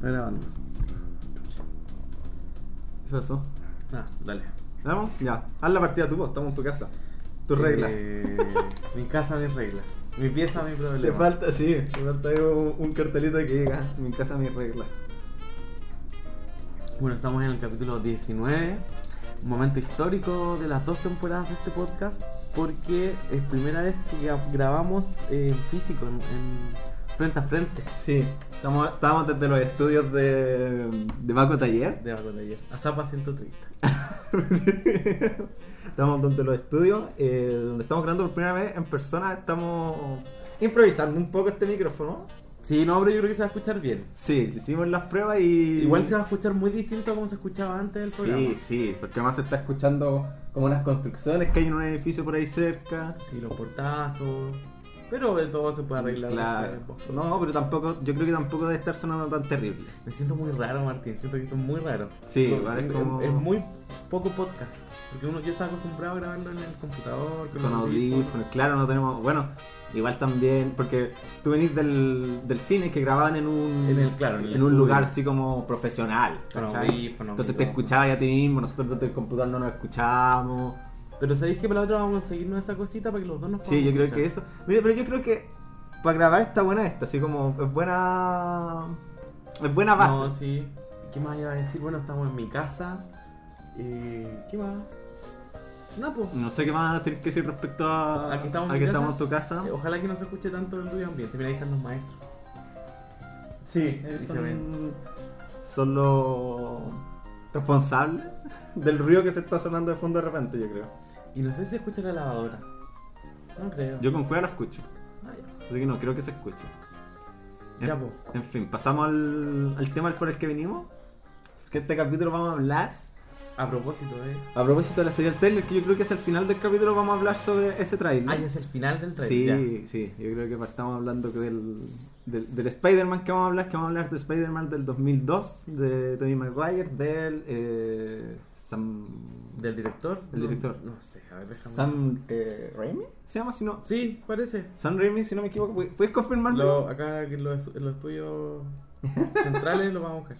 Está grabando. ¿Qué pasó? Ah, dale. ¿Vamos? Ya. Haz la partida tú, vos, estamos en tu casa. Tus reglas. Eh, mi casa, mis reglas. Mi pieza, mi problema. Te falta, sí, te falta un, un cartelito que diga mi casa, mis reglas. Bueno, estamos en el capítulo 19. Un momento histórico de las dos temporadas de este podcast. Porque es primera vez que gra- grabamos en físico, en, en frente a frente. Sí, estamos, estamos desde los estudios de, de Baco Taller. De Baco Taller. A Zapa 130. estamos desde los estudios, eh, donde estamos grabando por primera vez en persona. Estamos improvisando un poco este micrófono. Sí, no, pero yo creo que se va a escuchar bien. Sí, hicimos las pruebas y. Igual se va a escuchar muy distinto a como se escuchaba antes del programa. Sí, sí, porque además se está escuchando como unas construcciones que hay en un edificio por ahí cerca. Sí, los portazos. Pero todo se puede arreglar. Claro. después. No, pero tampoco, yo creo que tampoco debe estar sonando tan terrible. Me siento muy raro, Martín. Siento que esto es muy raro. Sí, es como- es muy poco podcast. Porque uno ya está acostumbrado a grabarlo en el computador, con, Con audífonos. claro, no tenemos. Bueno, igual también, porque tú venís del, del cine que grababan en un, En el- claro, en el en un lugar así como profesional. Con audífonos, Entonces te escuchabas a ti mismo, nosotros desde el computador no nos escuchábamos. Pero sabéis que para la otra vamos a seguirnos esa cosita para que los dos nos Sí, yo creo escuchar? que eso. Mira, pero yo creo que para grabar está buena esta, así como es buena. Es buena base. No, sí. ¿Qué más iba a decir? Bueno, estamos en mi casa. Eh, ¿Qué más? No, pues. No sé qué más tener que decir respecto a, Aquí estamos a que casa. estamos en tu casa. Eh, Ojalá que no se escuche tanto el ruido ambiente. Mira, ahí están los maestros. Sí, Y se son, ven. son los responsables del ruido que se está sonando de fondo de repente, yo creo. Y no sé si escucha la lavadora. No creo. Yo con cueva la escucho, Ah, ya. así que no creo que se escuche. Ya, En, po. en fin, pasamos al, al tema por el que venimos. Que este capítulo vamos a hablar. A propósito de. A propósito de la serie del trailer, que yo creo que es el final del capítulo, vamos a hablar sobre ese trailer. Ah, es el final del trailer. Sí, sí, yo creo que partamos hablando del, del, del Spider-Man que vamos a hablar, que vamos a hablar de Spider-Man del 2002, de Tobey Maguire, del eh, Sam... ¿Del director? El director. No, sé, a ver, déjame. Sam eh, Raimi, ¿se llama? Si no, Sí, parece. Sam Raimi, si no me equivoco, ¿puedes confirmarlo? Lo, acá en los, en los estudios centrales lo vamos a buscar.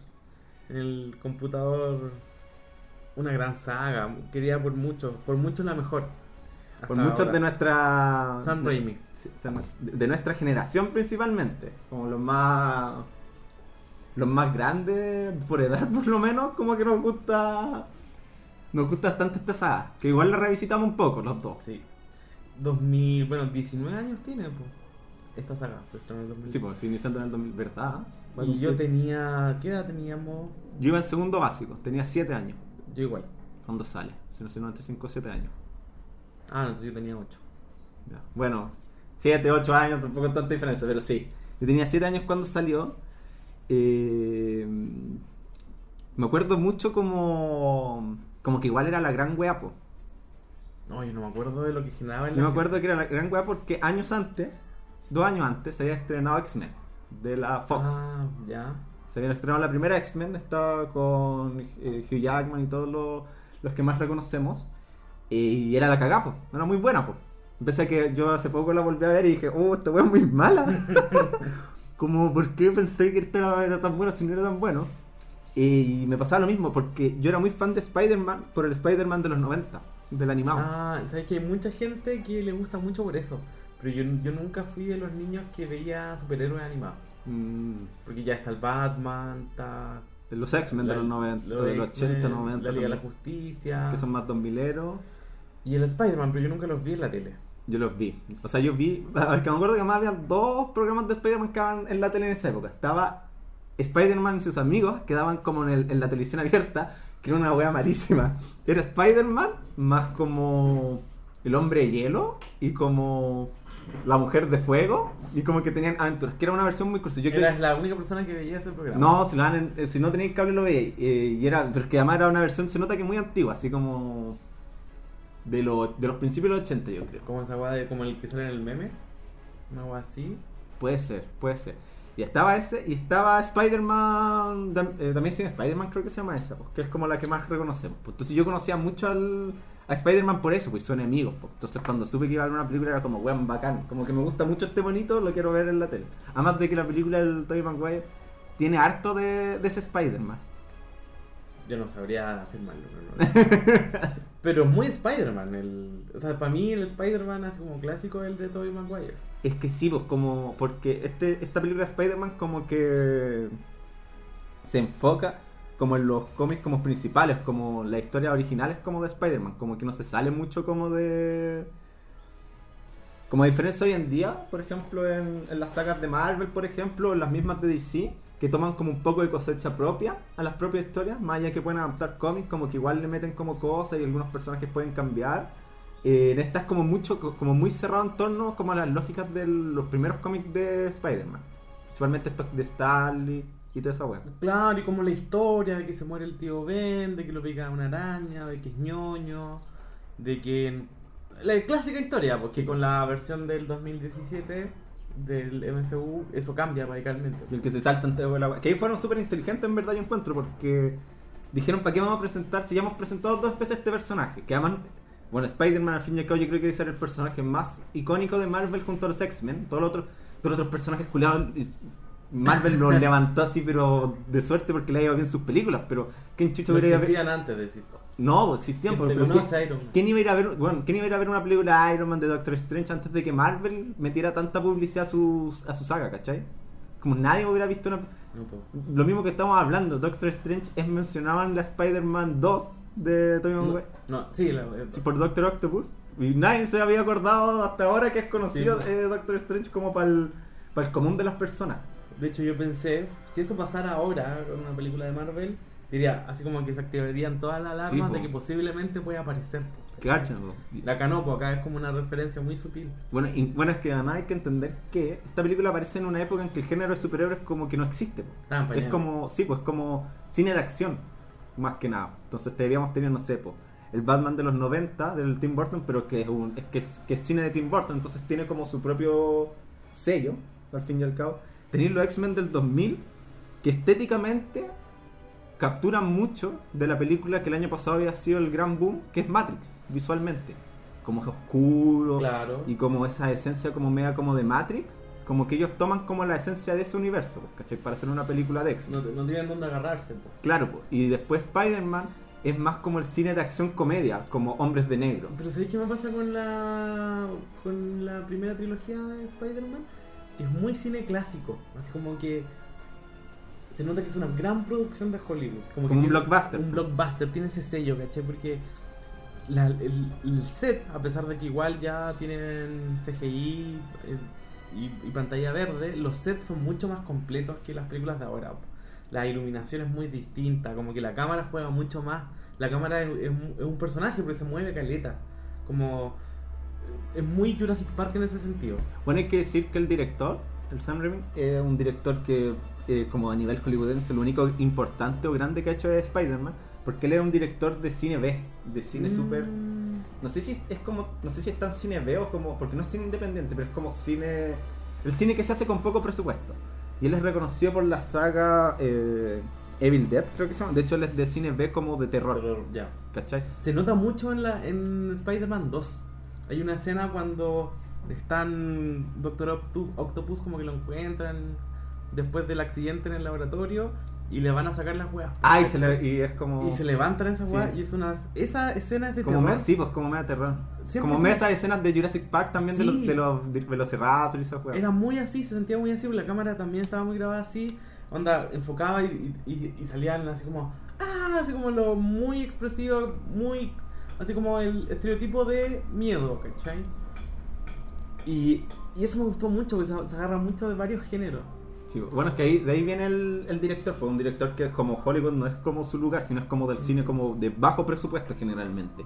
En el computador. Una gran saga. Quería por mucho. Por mucho la mejor. Por muchos ahora. de nuestra... Sam Raimi. De, de nuestra generación principalmente, como los más... Los más grandes, por edad por lo menos, como que nos gusta... Nos gusta bastante esta saga, que igual la revisitamos un poco los dos. Sí. 2000. Bueno, 19 años tiene, pues. Esta saga. Pues, en el 2000. Sí, pues, iniciando en el 2000, ¿verdad? Y yo tenía. ¿Qué edad teníamos? Yo iba en segundo básico, tenía 7 años Yo igual. cuando sale. Si no sé, 95, 7 años. Ah, no, entonces yo tenía 8. Ya. Bueno, 7, 8 años, tampoco es tanta diferencia, pero sí. Yo tenía 7 años cuando salió. eh, me acuerdo mucho como. Como que igual era la gran wea, po. No, yo no me acuerdo de lo que generaba en Yo la me acuerdo que era la gran wea porque años antes, dos años antes, se había estrenado X-Men de la Fox. Ah, ya. Se había estrenado la primera X-Men, estaba con eh, Hugh Jackman y todos los, los que más reconocemos. Y era la cagá, po. Era muy buena, po. Pese a que yo hace poco la volví a ver y dije, oh, esta wea es muy mala. Como, ¿por qué pensé que esta era, era tan buena si no era tan bueno? Y me pasaba lo mismo, porque yo era muy fan de Spider-Man por el Spider-Man de los 90, del animado. Ah, sabes que hay mucha gente que le gusta mucho por eso. Pero yo, yo nunca fui de los niños que veía superhéroes animados. Mm, Porque ya está el Batman, está. de los X-Men de los 90, los de los X-Men, 80, 90, La Liga de la Justicia. que son más 2000eros. Y el Spider-Man, pero yo nunca los vi en la tele. Yo los vi. O sea, yo vi. A ver, que me acuerdo que además había dos programas de Spider-Man que daban en la tele en esa época. Estaba Spider-Man y sus amigos, que daban como en, el- en la televisión abierta, que era una wea malísima. Era Spider-Man más como el hombre de hielo y como la mujer de fuego y como que tenían aventuras, que era una versión muy cursi. Yo creo Eras la única persona que veía ese programa. no, si, lo dan en- eh, si no tenéis cable lo veis. eh, y era, porque además era una versión, se nota que muy antigua, así como de, lo- de los principios de los 80, yo creo. Como esa de como el que sale en el meme. Una weá así. Puede ser, puede ser. Y estaba ese, y estaba Spider-Man, eh, también sin Spider-Man creo que se llama esa, pues, que es como la que más reconocemos. pues. Entonces yo conocía mucho al, a Spider-Man por eso, pues son enemigos. Entonces cuando supe que iba a haber una película era como, weón, bacán. Como que me gusta mucho este bonito, lo quiero ver en la tele. Además de que la película del Tobey Maguire tiene harto de, de ese Spider-Man. Yo no sabría afirmarlo. no, no. Pero muy Spider-Man. El... O sea, para mí el Spider-Man así como clásico es el de Tobey Maguire. Es que sí, pues como. Porque este, esta película de Spider-Man como que. Se enfoca como en los cómics como principales, como la historia original es como de Spider-Man, como que no se sale mucho como de... Como a diferencia hoy en día, por ejemplo, en, en las sagas de Marvel, por ejemplo, en las mismas de DC, que toman como un poco de cosecha propia a las propias historias, más allá que pueden adaptar cómics, como que igual le meten como cosas y algunos personajes pueden cambiar. Eh, en esta es como mucho, como muy cerrado en torno como a las lógicas de los primeros cómics de Spider-Man. Principalmente estos de Stanley y toda esa wea. Claro, y como la historia de que se muere el tío Ben, de que lo pica una araña, de que es ñoño, de que... La clásica historia, porque con la versión del 2017 del MCU eso cambia radicalmente. Y el que se salta antes de la. Que ahí fueron súper inteligentes en verdad yo encuentro, porque dijeron para qué vamos a presentar si ya hemos presentado dos veces este personaje. Que además, bueno, Spider-Man al fin y al cabo yo creo que debe ser el personaje más icónico de Marvel junto a los X-Men. Todos los otros, todos los otros personajes culiados Marvel los levantó así, pero de suerte porque le ha ido bien sus películas. Pero ¿quién chucha No hubiera ido a ver? existían antes de esto. No, pues existían, ¿Quién pero, pero ¿quién, Iron Man? quién iba a ir a ver, bueno, quién iba a ir a ver una película de Iron Man de Doctor Strange antes de que Marvel metiera tanta publicidad a su, a su saga, ¿cachai? Como nadie hubiera visto una. No. Lo mismo que estamos hablando, Doctor Strange es mencionado en la Spider-Man 2 de no, Maguire. no, sí, la, Sí, por Doctor Octopus. Y nadie se había acordado hasta ahora que es conocido Sí. eh, Doctor Strange como para el, para el común de las personas. De hecho, yo pensé, si eso pasara ahora con una película de Marvel, diría, así como que se activarían todas las alarmas Sí, de que posiblemente pueda aparecer. po. ¿Cachai? po? La canopo acá es como una referencia muy sutil. Bueno, y, bueno, es que además hay que entender que esta película aparece en una época en que el género de superhéroes como que no existe. Es como, sí, pues como cine de acción, más que nada. Entonces deberíamos tener, no sé, po, el Batman de los 90 del Tim Burton, pero que es, un, es, que es, que es cine de Tim Burton, entonces tiene como su propio sello, al fin y al cabo. Tenéis los X-Men del 2000, que estéticamente capturan mucho de la película que el año pasado había sido el gran boom, que es Matrix, visualmente. Como es oscuro, Claro. y como esa esencia como media como de Matrix, como que ellos toman como la esencia de ese universo, pues, ¿cachai? Para hacer una película de X-Men. No, no tienen dónde agarrarse. po. Claro, pues. y después Spider-Man es más como el cine de acción comedia, como Hombres de Negro. Pero ¿sabéis qué me pasa con la con la primera trilogía de Spider-Man? Es muy cine clásico. Así como que se nota que es una gran producción de Hollywood. Como, que un blockbuster. Un blockbuster, tiene ese sello, ¿cachai? Porque la- el, el set, a pesar de que igual ya tienen CGI eh, y, y pantalla verde, los sets son mucho más completos que las películas de ahora. La iluminación es muy distinta, como que la cámara juega mucho más. La cámara es, es un- es un personaje, pero se mueve caleta. Como. Es muy Jurassic Park en ese sentido. Bueno, hay que decir que el director, el Sam Raimi, es un director que, eh, como a nivel hollywoodense, lo único importante o grande que ha hecho es Spider-Man, porque él era un director de cine B, de cine Mm. súper... No sé si es como, no sé si es tan cine B o como, porque no es cine independiente, pero es como cine, el cine que se hace con poco presupuesto. Y él es reconocido por la saga eh, Evil Dead, creo que se llama. De hecho, él es de cine B como de terror, Pero ya. ¿cachai? Se nota mucho en, la, en Spider-Man 2. Hay una escena cuando están Doctor Octopus como que lo encuentran después del accidente en el laboratorio y le van a sacar las weas. Ah, y, se le- y es como... Y se levantan esas Sí. weas y es una... Esa escena es de Como terror. me, sí, pues como media terror. Siempre como me esas escenas de Jurassic Park también de los, de los de Velociraptor y esas weas. Era muy así, se sentía muy así, la cámara también estaba muy grabada así, onda, enfocaba y, y- y salían así como, ah, así como lo muy expresivo, muy, así como el estereotipo de miedo, ¿cachai? Y, y eso me gustó mucho, porque se, se agarra mucho de varios géneros. Sí, bueno, es que ahí, de ahí viene el, el director, pues un director que como Hollywood no es como su lugar, sino es como del cine como de bajo presupuesto generalmente.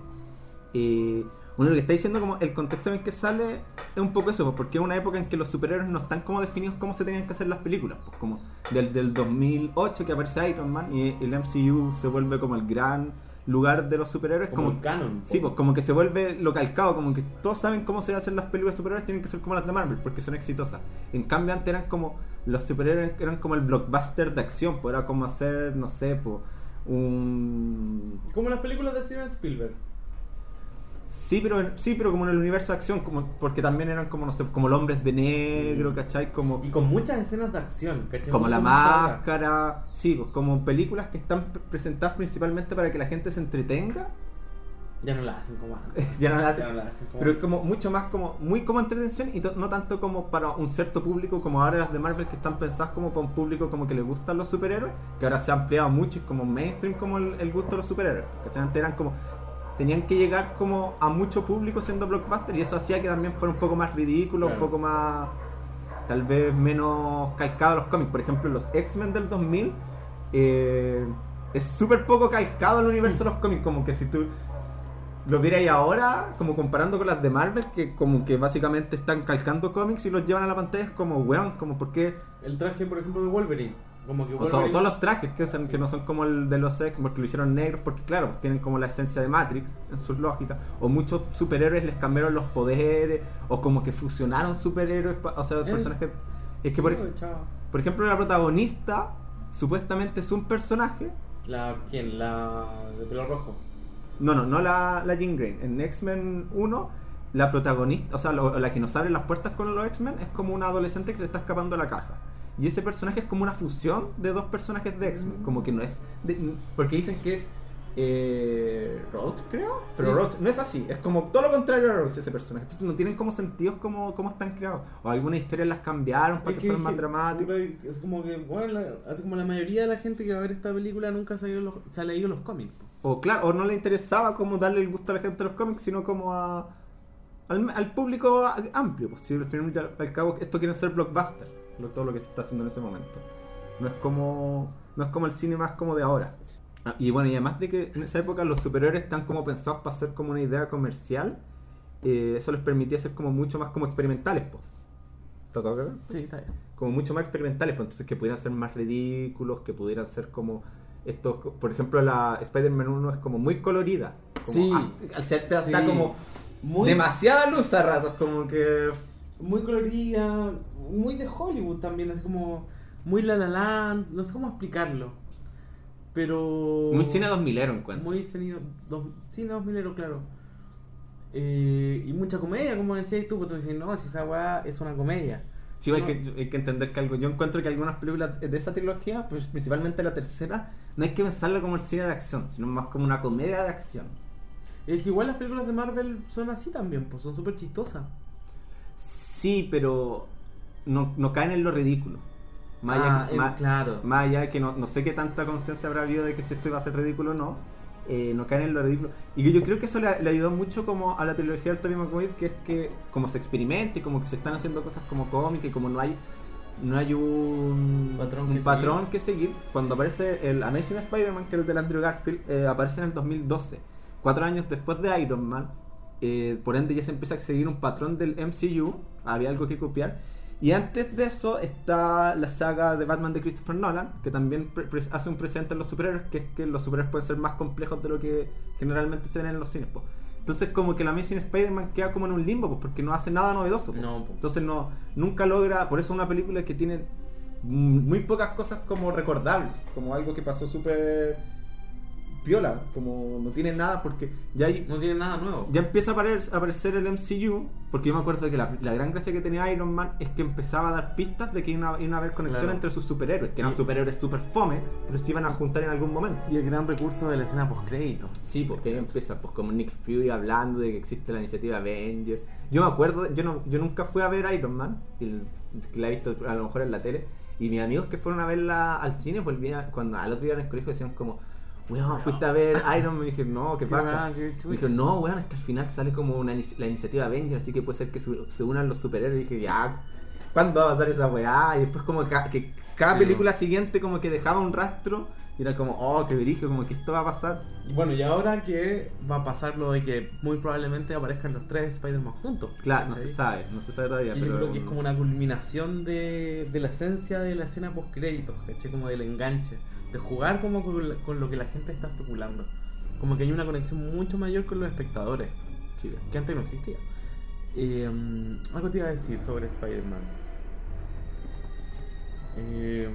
Eh, bueno, lo que está diciendo como el contexto en el que sale es un poco eso, pues, porque es una época en que los superhéroes no están como definidos cómo se tenían que hacer las películas, pues como del, del 2008 que aparece Iron Man y el MCU se vuelve como el gran lugar de los superhéroes, Como, como, el canon. Sí, pues como que se vuelve lo calcado, como que todos saben cómo se hacen las películas de superhéroes, tienen que ser como las de Marvel, porque son exitosas. En cambio, antes eran como, los superhéroes eran como el blockbuster de acción, pues era como hacer, no sé, pues, un... Como las películas de Steven Spielberg. Sí, pero en- sí, pero como en el universo de acción, como porque también eran como no sé, como los hombres de negro, Mm. ¿cachai? Como Y con muchas escenas de acción, ¿cachai? como la Mucho largas. máscara, sí, pues como películas que están pre- presentadas principalmente para que la gente se entretenga, Ya no la hacen como antes. ya no la hacen. Ya no la hacen como Pero es como mucho más como, muy como entretención y no tanto como para un cierto público como ahora las de Marvel que están pensadas como para un público como que le gustan los superhéroes, que ahora se ha ampliado mucho y como mainstream como el, el gusto de los superhéroes. ¿cachai? Antes eran como, tenían que llegar como a mucho público siendo blockbuster y eso hacía que también fuera un poco más ridículo, un poco más, tal vez menos calcado a los cómics. Por ejemplo, los X-Men del 2000 eh, es súper poco calcado al universo de los cómics, como que si tú lo vierais ahora, como comparando con las de Marvel, que como que básicamente están calcando cómics y los llevan a la pantalla, es como, weón, como por qué... El traje, por ejemplo, de Wolverine. Como que O sea, todos los trajes que, son- Sí. que no son como el de los X, porque lo hicieron negros, porque claro, pues tienen como la esencia de Matrix en sus lógicas. O muchos superhéroes les cambiaron los poderes, o como que fusionaron superhéroes, o sea, Eh. personajes... Es que por, chao. por ejemplo la protagonista supuestamente es un personaje La, ¿Quién? La de pelo rojo. No, no, no la, la Jean Grey. En X-Men 1, la protagonista, o sea, lo- la que nos abre las puertas con los X-Men es como una adolescente que se está escapando de la casa. Y ese personaje es como una fusión de dos personajes de X-Men. Mm. Como que no es. de- porque dicen que es. Eh, Roach, creo. Pero Sí. Roach no es así. Es como todo lo contrario a Roach ese personaje. Entonces no tienen como sentidos como, como están creados. O algunas historias las cambiaron para Es que, fueran más dramáticos. Es como que, bueno, la- así como la mayoría de la gente que va a ver esta película nunca se ha, leído los, se ha leído los cómics. O claro, o no le interesaba como darle el gusto a la gente de los cómics, sino como a, al, al público amplio. Pues si al al, cabo esto quiere ser blockbuster, lo- todo lo que se está haciendo en ese momento. No es como no es como el cine más como de ahora. Ah, y bueno, y además de que en esa época los superhéroes están como pensados para ser como una idea comercial, eh, eso les permitía ser como mucho más como experimentales, pues. ¿Está todo claro? Sí, está bien. como mucho más experimentales, pues entonces que pudieran ser más ridículos, que pudieran ser como estos, por ejemplo la Spider-Man 1 es como muy colorida, como, Sí. al ser te- está Sí. como Muy, demasiada luz a ratos, como que muy colorida, muy de Hollywood también, así como muy La La Land, no sé cómo explicarlo. Pero. muy cine 2000 encuentro. Muy cine, dos, cine 2000, claro. Eh, y mucha comedia, como decías tú, porque tú decías, no, si esa weá es una comedia. Sí, hay, que, hay que entender que algo. Yo encuentro que algunas películas de esa trilogía, pues, principalmente la tercera, no hay que pensarla como el cine de acción, sino más como una comedia de acción. Es que igual las películas de Marvel son así también, pues son súper chistosas. Sí, pero no, no caen en lo ridículo. Más Ah, que- eh, más- claro. Más allá que no, no sé qué tanta conciencia habrá habido de que si esto iba a ser ridículo o no, eh, no caen en lo ridículo. Y que yo creo que eso le, le ayudó mucho como a la trilogía del Tobey Maguire, que es que como se experimenta y como que se están haciendo cosas como cómicas y como no hay no hay un Patrón un que patrón seguir. que seguir. Cuando aparece el Amazing Spider-Man, que es el de Andrew Garfield, eh, aparece en el 2012, cuatro años después de Iron Man. Eh, por ende ya se empieza a seguir un patrón del MCU, había algo que copiar. Y antes de eso está la saga de Batman de Christopher Nolan, que también hace un presente en los superhéroes, que es que los superhéroes pueden ser más complejos de lo que generalmente se ven en los cines. po. Entonces como que la Amazing Spider-Man queda como en un limbo, pues, porque no hace nada novedoso. po. No, po. Entonces no, nunca logra, por eso es una película que tiene muy pocas cosas como recordables, como algo que pasó súper piola, como no tiene nada porque ya hay, No tiene nada nuevo. ya empieza a aparecer, a aparecer el MCU, porque yo me acuerdo que la, la gran gracia que tenía Iron Man es que empezaba a dar pistas de que iba, iba a haber conexión Claro. entre sus superhéroes, que eran Y- superhéroes super fome, pero se iban a juntar en algún momento. Y el gran recurso de la escena post-crédito. Sí, porque ahí empieza, pues como Nick Fury hablando de que existe la iniciativa Avenger. Yo me acuerdo, yo no, yo nunca fui a ver Iron Man, que la he visto a lo mejor en la tele, y mis amigos que fueron a verla al cine, volvían, cuando al otro día en el colegio decían como, weón, fuiste a ver Iron Man, y dije, no, qué Me chucha. dijo, no, weón, es que al final sale como una, la iniciativa Avenger, así que puede ser que su- se unan los superhéroes. Y dije, ya, ¿cuándo va a pasar esa weá? Y después como ca- que cada Sí, película siguiente como que dejaba un rastro, y era como, oh, qué dirige, como que esto va a pasar. Y bueno, y ahora que va a pasar lo de que muy probablemente aparezcan los tres Spider-Man juntos. Claro, no se sabe, no se sabe todavía, Y pero... yo creo que es como una culminación de, de la esencia de la escena post créditos, ¿cachai? Como del enganche, de jugar como con, lo que la gente está especulando. Como que hay una conexión mucho mayor con los espectadores, Sí, que antes no existía. Eh, algo te iba a decir sobre Spider-Man. Eh,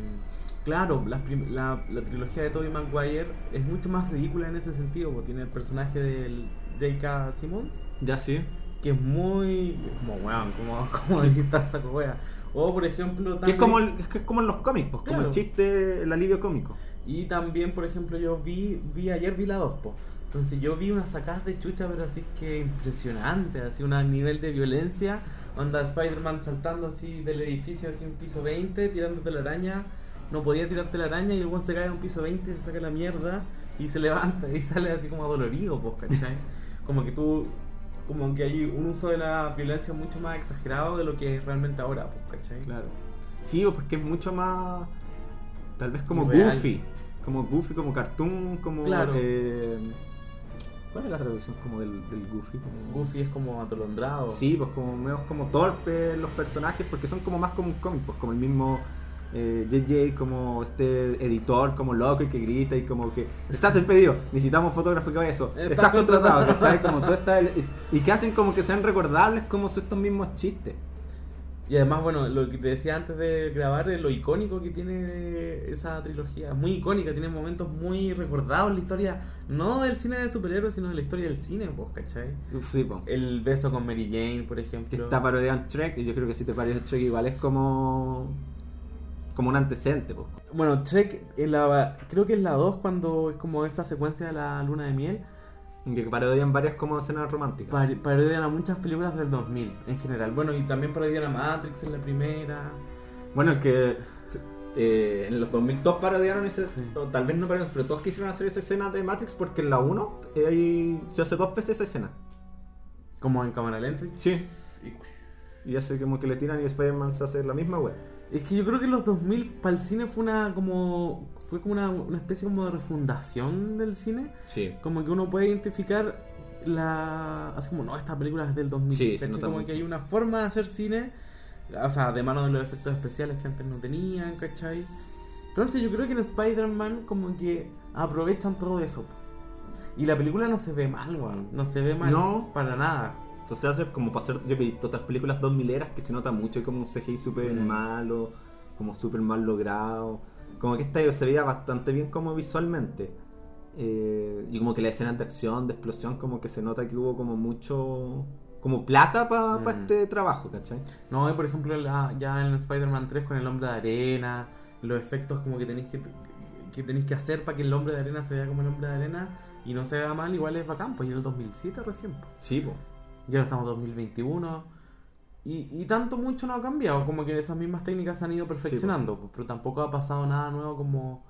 Claro, la, la- la trilogía de Tobey Maguire es mucho más ridícula en ese sentido, porque tiene el personaje del J.K. Simmons, Ya sí. que es muy. como weón, como, como lista saco wea. O por ejemplo. Que es también- como, el- es que es como en los cómics, pues, como el chiste, el alivio cómico. Y también, por ejemplo, yo vi, vi ayer vi la 2, po. Entonces yo vi unas sacadas de chucha, pero así que impresionante, así un nivel de violencia. Onda Spider-Man saltando así del edificio, así un piso 20, tirándote la araña. No podía tirarte la araña y el se cae a un piso 20, se saca la mierda y se levanta y sale así como dolorido, pues, ¿cachai? Como que tú, como que hay un uso de la violencia mucho más exagerado de lo que es realmente ahora, pues, ¿cachai? Claro. Sí, o porque es mucho más. Tal vez como goofy. Como goofy, como cartoon, como. Claro. eh, ¿Cuál es la traducción como del, del goofy? Como- Goofy es como atolondrado. Sí, pues como medio como torpes los personajes, porque son como más como un cómic, pues como el mismo eh, JJ, como este editor, como loco y que grita y como que estás despedido, necesitamos fotógrafo que vaya eso, Estás estás contratado. ¿cachai? Como todo está y que hacen como que sean recordables como son estos mismos chistes. Y además, bueno, lo que te decía antes de grabar, es lo icónico que tiene esa trilogía. Muy icónica, tiene momentos muy recordados en la historia, no del cine de superhéroes, sino de la historia del cine, pues, ¿cachai? Sí. El beso con Mary Jane, por Que ejemplo. está parodiado en Trek, y yo creo que si te parece Trek igual es como como un antecedente, pues. Bueno, Trek, en la, creo que es la 2 cuando es como esta secuencia de la luna de miel. En que parodian varias como escenas románticas. Par- parodian a muchas películas del 2000 en general. Bueno, y también parodian a Matrix en la primera. Bueno, es que eh, en los 2000 todos parodiaron ese, Sí. o tal vez no parodiaron, pero todos quisieron hacer esa escena de Matrix porque en la 1 eh, se hace dos veces esa escena. Como en cámara lenta. Sí. Y- Y hace como que le tiran y Spider-Man se hace la misma web. Es que yo creo que los 2000 para el cine fue una como fue como una, una especie como de refundación del cine, Sí. como que uno puede identificar la así como no, esta película es del 2000, Sí, se como mucho. que hay una forma de hacer cine, o sea, de mano de los efectos especiales que antes no tenían, ¿cachai? Entonces yo creo que en Spider-Man como que aprovechan todo eso. Y la película no se ve mal, weón. No se ve mal No. para nada. Entonces hace como para hacer, yo he visto otras películas 2000 eras que se nota mucho como un CGI súper malo, como súper mal logrado. Como que esta se veía bastante bien como visualmente. Eh, y como que las escenas de acción, de explosión, como que se nota que hubo como mucho... Como plata para Mm. este trabajo, ¿cachai? No, y por ejemplo, la- ya en Spider-Man 3 con el hombre de arena, los efectos como que tenéis que, que tenéis que hacer para que el hombre de arena se vea como el hombre de arena y no se vea mal, igual es bacán, pues y en el 2007 recién. pues. Sí, po. Ya estamos en 2021 y, y tanto mucho no ha cambiado, como que esas mismas técnicas se han ido perfeccionando, pues, pero tampoco ha pasado nada nuevo como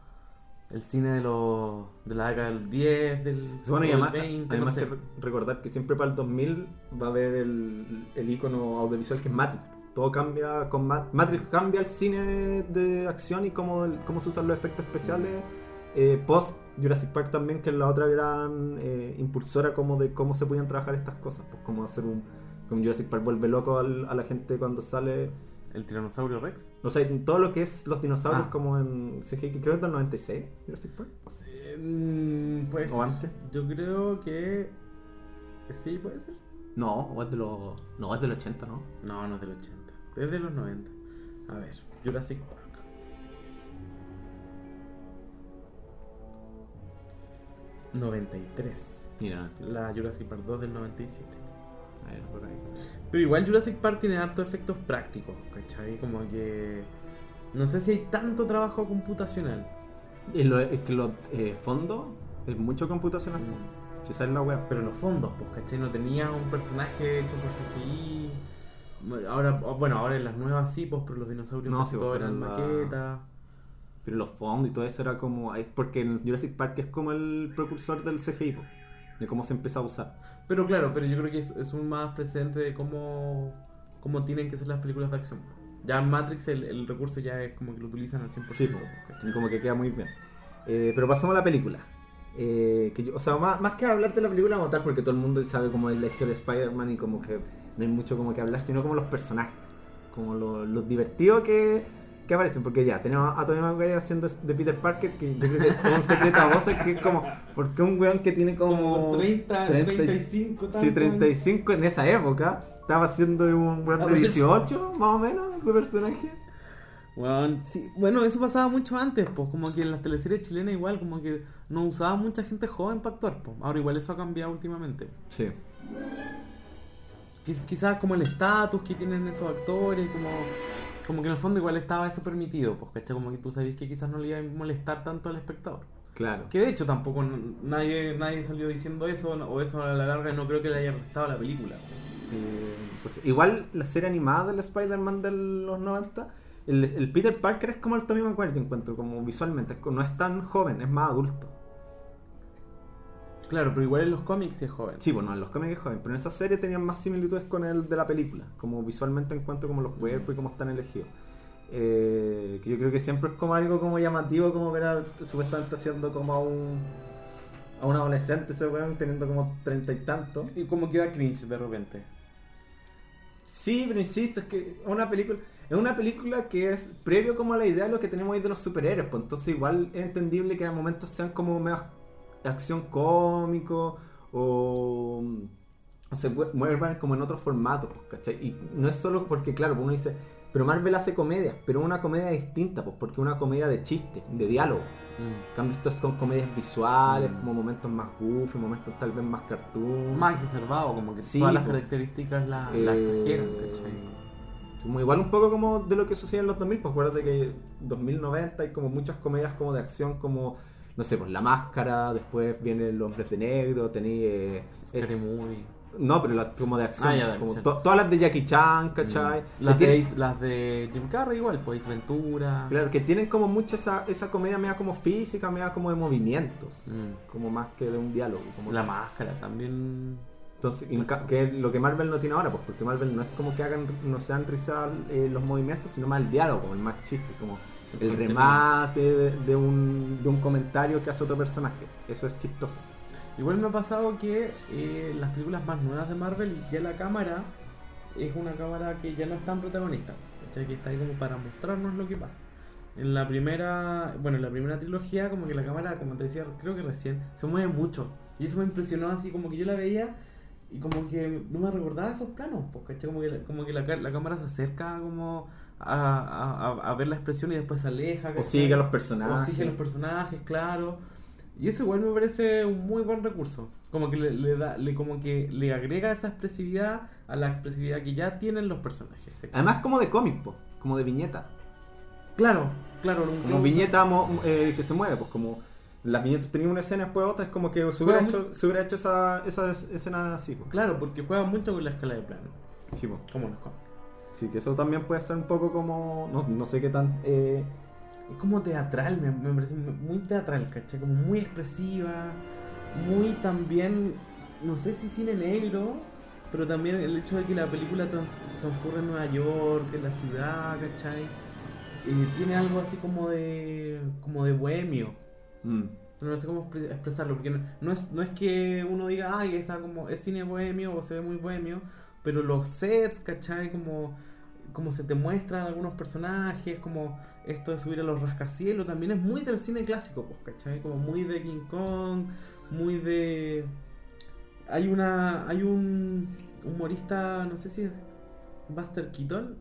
el cine de, los, de la década del 10, del, Bueno, y del además, 20, además no sé. que re- recordar que siempre para el 2000 va a haber el, el icono audiovisual que es Matrix. Todo cambia con Mat- Matrix, cambia el cine de, de acción y cómo, el- cómo se usan los efectos especiales. Eh, post Jurassic Park también, que es la otra gran eh, impulsora como de cómo se podían trabajar estas cosas. Pues como hacer un... Como Jurassic Park vuelve loco al- a la gente cuando sale... El tiranosaurio Rex. O sea, todo lo que es los dinosaurios Ah. como en CGI, que creo que es del 96, Jurassic Park. Eh, puede ¿O ser. antes? Yo creo que. Sí, puede ser. No, o es de los... No, es del 80, ¿no? No, no es del 80. Es de los 90. A ver, Jurassic Park. ¿93? Mira, La Jurassic Park 2 del 97. A ver, por ahí. Pero igual Jurassic Park tiene hartos efectos prácticos, ¿cachai? Como que. No sé si hay tanto trabajo computacional. Y lo- es que los eh, fondos es mucho computacional. Si esa es la web. Pero los fondos, pues, ¿cachai? No tenía un personaje hecho por CGI. Ahora, bueno, ahora en las nuevas sí, pues, pero los dinosaurios No, casi sí, pues, todos eran la- maquetas. Pero los fondos y todo eso era como. Porque en Jurassic Park es como el precursor del CGI, po, de cómo se empezó a usar. Pero claro, pero yo creo que es, es un más precedente de cómo, cómo tienen que ser las películas de acción. Ya en Matrix el, el recurso ya es como que lo utilizan al 100%. Sí, como que queda muy bien. Eh, pero pasamos a la película. Eh, que yo- o sea, más, más que hablar de la película como tal, porque todo el mundo sabe cómo es la historia de Spider-Man y como que no hay mucho como que hablar, sino como los personajes, como lo- los divertidos que, que aparecen. Porque ya, tenemos a Tobey Maguire haciendo de Peter Parker, que yo creo que es como un secreto a voces, que es como, porque un weón que tiene como... Como 30, 30 35, Sí, tanto. 35 en esa época, estaba haciendo de un weón de ver, 18, más o menos, su personaje. Weón, sí, bueno, eso pasaba mucho antes, pues como que en las teleseries chilenas igual, como que no usaba mucha gente joven para actuar, pues. Ahora igual eso ha cambiado últimamente. Sí. Quiz- Quizás como el estatus que tienen esos actores, como, como que en el fondo igual estaba eso permitido, pues, ¿cachai? Como que tú sabías que quizás no le iba a molestar tanto al espectador. Claro. Que de hecho tampoco nadie, nadie salió diciendo eso, o eso a la larga no creo que le haya restado a la película. Eh, pues, igual la serie animada del Spider-Man de los 90, el, el Peter Parker es como el Tommy Maguire, yo encuentro, como visualmente, no es tan joven, es más adulto. Claro, pero igual en los cómics es joven. Sí, bueno, en los cómics es joven, pero en esa serie tenían más similitudes con el de la película, como visualmente encuentro como los cuerpos y cómo están elegidos. Eh, que yo creo que siempre es como algo como llamativo, como ver a, supuestamente haciendo como a un a un adolescente ese weón teniendo como treinta y tantos. Y como queda cringe de repente. Sí, pero insisto, es que es una película. Es una película que es previo como a la idea de lo que tenemos ahí de los superhéroes, pues entonces igual es entendible que a momentos sean como medio acción cómico o, o se mue- muevan como en otro formato, pues, ¿cachai? Y no es solo porque, claro, uno dice, pero Marvel hace comedias, pero una comedia distinta, pues porque es una comedia de chiste, de diálogo. En cambio, esto es con comedias visuales, Mm. como momentos más goofy, momentos tal vez más cartoon. Más exacerbado, como que Sí, todas las po. características la, Eh, la exageran, ¿cachai? Como igual un poco como de lo que sucedía en los 2000, pues acuérdate que 2090 hay como muchas comedias como de acción como, no sé, pues La Máscara, después viene Los Hombres de Negro, tenía... eh, Scary Movie. no, pero las como de acción, Ah, ya, de como acción. to- todas las de Jackie Chan, ¿cachai? Mm. Que Las, de, tienen- las de Jim Carrey igual, pues Ventura. Claro, que tienen como mucho esa, esa comedia media como física, media como de movimientos, Mm. como más que de un diálogo. Como La máscara también. Entonces, que es lo que Marvel no tiene ahora, pues porque Marvel no es como que hagan, no sean rizar eh, los movimientos, sino más el diálogo, el más chiste, como el remate de, de un, de un comentario que hace otro personaje. Eso es chistoso. Igual me ha pasado que eh, las películas más nuevas de Marvel, ya la cámara es una cámara que ya no es tan protagonista, ¿cachai? que está ahí como para mostrarnos lo que pasa. En la primera, bueno, en la primera trilogía, como que la cámara, como te decía, creo que recién, se mueve mucho. Y eso me impresionó así, como que yo la veía y como que no me recordaba esos planos, pues, ¿cachai? Como que, la, como que la, la cámara se acerca como a, a- ver la expresión y después se aleja. O sigue a los O personajes. sigue los personajes, claro. Y eso igual me parece un muy buen recurso. Como que le, le da, le, como que le agrega esa expresividad a la expresividad que ya tienen los personajes. Además como de cómic, pues, como de viñeta. claro, claro, Como viñeta mo- eh, que se mueve, pues como las viñetas tenían una escena después otra, es como que se hubiera hecho, se hubiera hecho esa, esa escena así. Claro, porque juega mucho con la escala de plano, Sí, pues. como los cómics. Sí, que eso también puede ser un poco como, no, no sé qué tan... eh, Es como teatral, me, me parece muy teatral, ¿cachai? Como muy expresiva, muy también, no sé si cine negro, pero también el hecho de que la película trans- transcurre en Nueva York, en la ciudad, ¿cachai? Eh, tiene algo así como de, como de bohemio. mm. No sé cómo expre- expresarlo, porque no, no es, no es que uno diga, ay, esa como, es cine bohemio o se ve muy bohemio, pero los sets, ¿cachai? Como, como se te muestran algunos personajes, como esto de subir a los rascacielos, también es muy del cine clásico, pues, ¿cachai? Como muy de King Kong, muy de... Hay una, hay un humorista, no sé si es Buster Keaton,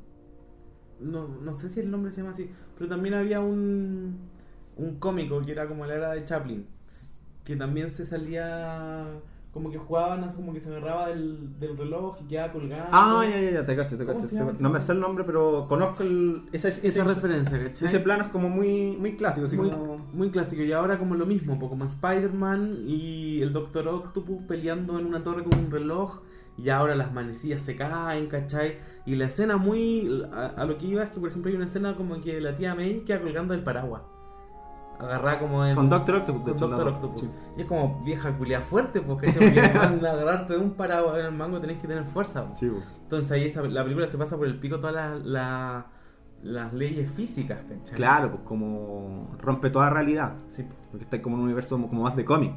no, no sé si el nombre se llama así, pero también había un, un cómico que era como la era de Chaplin, que también se salía, como que jugaban así como que se agarraba del, del reloj y quedaba colgado. Ah, ya, ya, ya, te cacho, te ¿Cómo cacho. se No me sé el nombre, pero conozco el, esa, Esa referencia, ¿cachai? ese plano es como muy, muy clásico, así muy, como... muy clásico. Y ahora como lo mismo, un poco más Spider-Man y el Doctor Octopus peleando en una torre con un reloj. Y ahora las manecillas se caen, ¿cachai? Y la escena muy... A, a lo que iba es que, por ejemplo, hay una escena como que la tía May queda colgando del paraguas. Agarrada como en... Con Doctor Octopus, de Doctor Octopus. sí. Y es como vieja culia fuerte, porque si agarrarte de un paraguas en el mango tenés que tener fuerza. Sí, po. Entonces ahí esa- la película se pasa por el pico todas las la- las leyes físicas, ¿cachai? Claro, pues como rompe toda realidad. Sí. Porque está como en un universo como, más de cómic.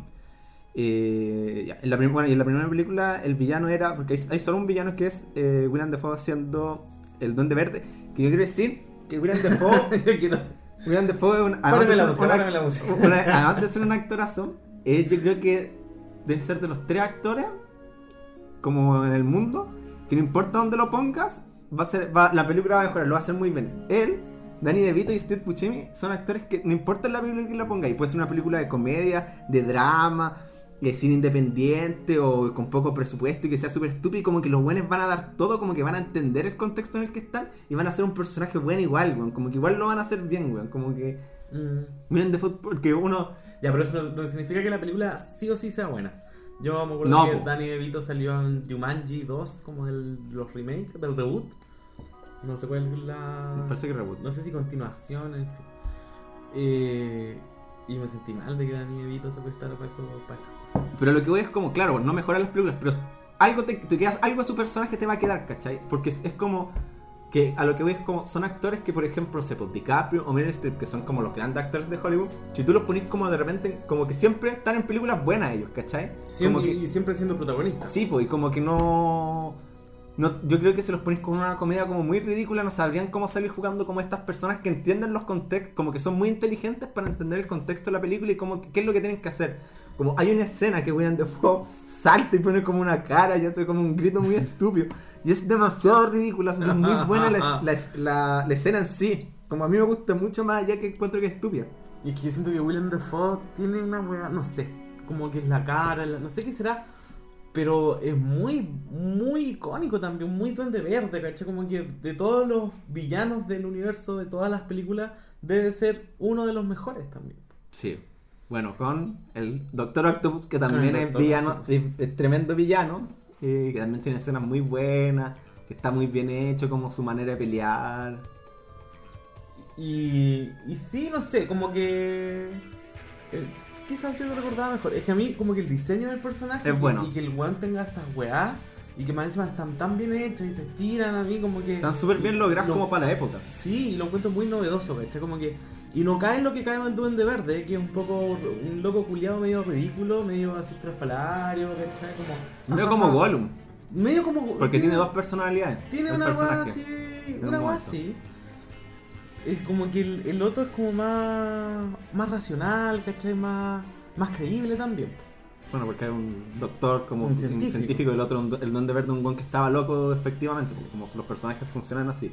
Eh, en, la bueno, y en la primera película el villano era, porque hay, hay solo un villano que es eh, William Defoe haciendo el Duende Verde, que yo quiero decir que William Defoe, Yo quiero- William Defoe es un, además, la música, la música. una- de ser un actorazo, eh, yo creo que debe ser de los tres actores como en el mundo, que no importa dónde lo pongas, va a ser, va- la película va a mejorar, lo va a hacer muy bien. Él, Danny DeVito y Steve Buscemi son actores que no importa la película que la pongáis, puede ser una película de comedia, de drama, de cine independiente o con poco presupuesto y que sea súper estúpido, como que los buenos van a dar todo, como que van a entender el contexto en el que están y van a ser un personaje bueno igual, weón, como que igual lo van a hacer bien, weón, como que Mm. miren de fútbol, porque uno... Ya, pero eso no, no significa que la película sí o sí sea buena. Yo me acuerdo No, que po. Danny DeVito salió en Jumanji 2, como el, los remakes, del reboot. No sé cuál es la... Me parece que reboot. No sé si continuación, en fin. Eh, y me sentí mal de que Danny DeVito se prestara para, eso, para esas. Pero lo que voy es como, claro, no mejora las películas, pero algo te, te quedas, algo a su personaje te va a quedar, ¿cachai? Porque es, es como que a lo que voy es como, son actores que, por ejemplo, se pues, DiCaprio o Meryl Streep, que son como los grandes actores de Hollywood, si tú los ponís como de repente, como que siempre están en películas buenas ellos, ¿cachai? Siempre, como que, Y siempre siendo protagonista. sí, pues, y como que no... No, yo creo que si los ponís con una comedia como muy ridícula, no sabrían cómo salir jugando como estas personas que entienden los contextos, como que son muy inteligentes para entender el contexto de la película y cómo, qué es lo que tienen que hacer. Como hay una escena que William Defoe salta y pone como una cara y hace como un grito muy estúpido. Y es demasiado ridículo, es muy buena la, la- la- la escena en sí. Como a mí me gusta mucho más allá que encuentro que es estúpida. Y es que yo siento que William Dafoe tiene una weá, no sé, como que es la cara, la- no sé qué será, pero es muy, muy icónico también, muy duende verde, ¿cachai? Como que de todos los villanos del universo, de todas las películas, debe ser uno de los mejores también. Sí. Bueno, con el Doctor Octopus, que también es villano, es, es tremendo villano, eh, que también tiene escenas muy buenas, que está muy bien hecho, como su manera de pelear. Y, y sí, no sé, como que... eh, quizás yo lo recordaba mejor. Es que a mí como que el diseño del personaje Es y- bueno. y que el weón tenga estas weás y que más encima están tan bien hechas y se estiran a mí como que... Están súper bien logradas lo- como para la época. Sí, lo encuentro muy novedoso, ¿cachai? Como que. Y no cae en lo que cae en el Duende Verde, que es un poco. Un loco culiado medio ridículo, medio así estrafalario, ¿cachai? Como. Medio como. Gollum, Medio como. porque tiene dos personalidades. Tiene una personaje. así. un Una momento. así. Es como que el, el otro es como más. Más racional, ¿cachai? Más. Más creíble también. Bueno, porque hay un doctor como Un un científico. y el otro, un el Duende Verde, un guan que estaba loco, efectivamente. Como los personajes funcionan así.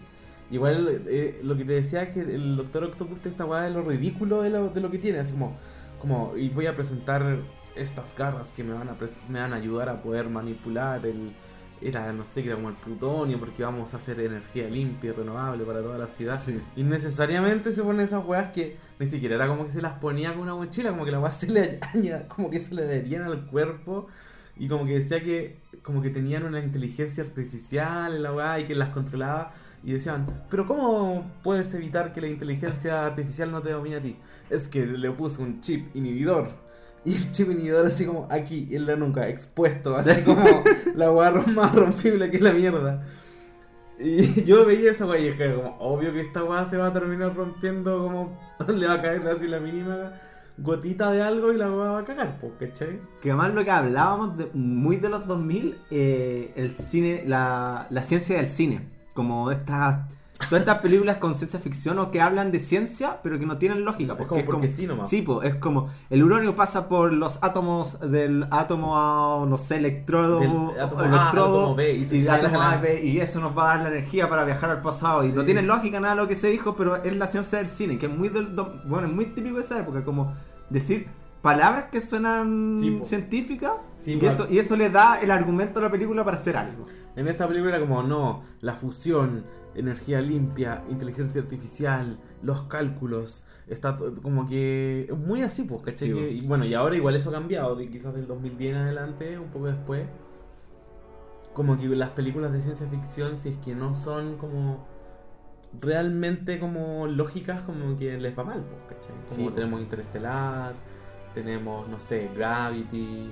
Igual eh, lo que te decía es que el Doctor Octopus te esta weá de lo ridículo de lo, de lo que tiene, así como, como, y voy a presentar estas garras que me van a me van a ayudar a poder manipular el era no sé que era como el plutonio porque vamos a hacer energía limpia y renovable para toda la ciudad. Sí. y necesariamente se ponen esas weas que ni siquiera era como que se las ponía con una mochila como que la weas se le aña- como que se le adherían al cuerpo. Y como que decía que como que tenían una inteligencia artificial en la weá y que las controlaba y decían, pero ¿cómo puedes evitar que la inteligencia artificial no te domine a ti? Es que le puse un chip inhibidor. Y el chip inhibidor así como aquí, en la nuca, expuesto, así como la weá más rompible que la mierda. Y yo veía esa weá y es que como obvio que esta weá se va a terminar rompiendo como le va a caer así la mínima gotita de algo y la weá va a cagar, pues, ¿cachai? Que además lo que hablábamos de- muy de los 2000, eh, el cine, la, la ciencia del cine. Como estas, todas estas películas con ciencia ficción o que hablan de ciencia, pero que no tienen lógica. Es Porque como es porque como, sí nomás. Sí, po, es como el uranio pasa por los átomos del átomo A, no sé, electrodo, Del átomo electrodo B, y átomo A y B, y eso nos va a dar la energía para viajar al pasado. Y no Sí. tiene lógica nada lo que se dijo, pero es la ciencia del cine, que es muy del, bueno, es muy típico de esa época, como decir palabras que suenan Sí, científicas Sí, y, eso, y eso le da el argumento a la película para hacer algo. En esta película era como, no, la fusión, energía limpia, inteligencia artificial, los cálculos, está como que muy así, pues, ¿cachai? Sí, y bueno, y ahora igual eso ha cambiado, de quizás del 2010 en adelante, un poco después. Como que las películas de ciencia ficción, si es que no son como realmente como lógicas, como que les va mal, pues, ¿cachai? Como tenemos Interestelar, tenemos, no sé, Gravity,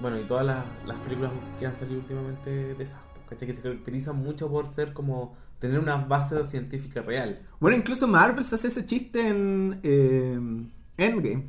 bueno, y todas las, las películas que han salido últimamente de esas, pues, ¿cachai? Que se caracterizan mucho por ser como tener una base científica real. Bueno, incluso Marvel se hace ese chiste en eh, Endgame,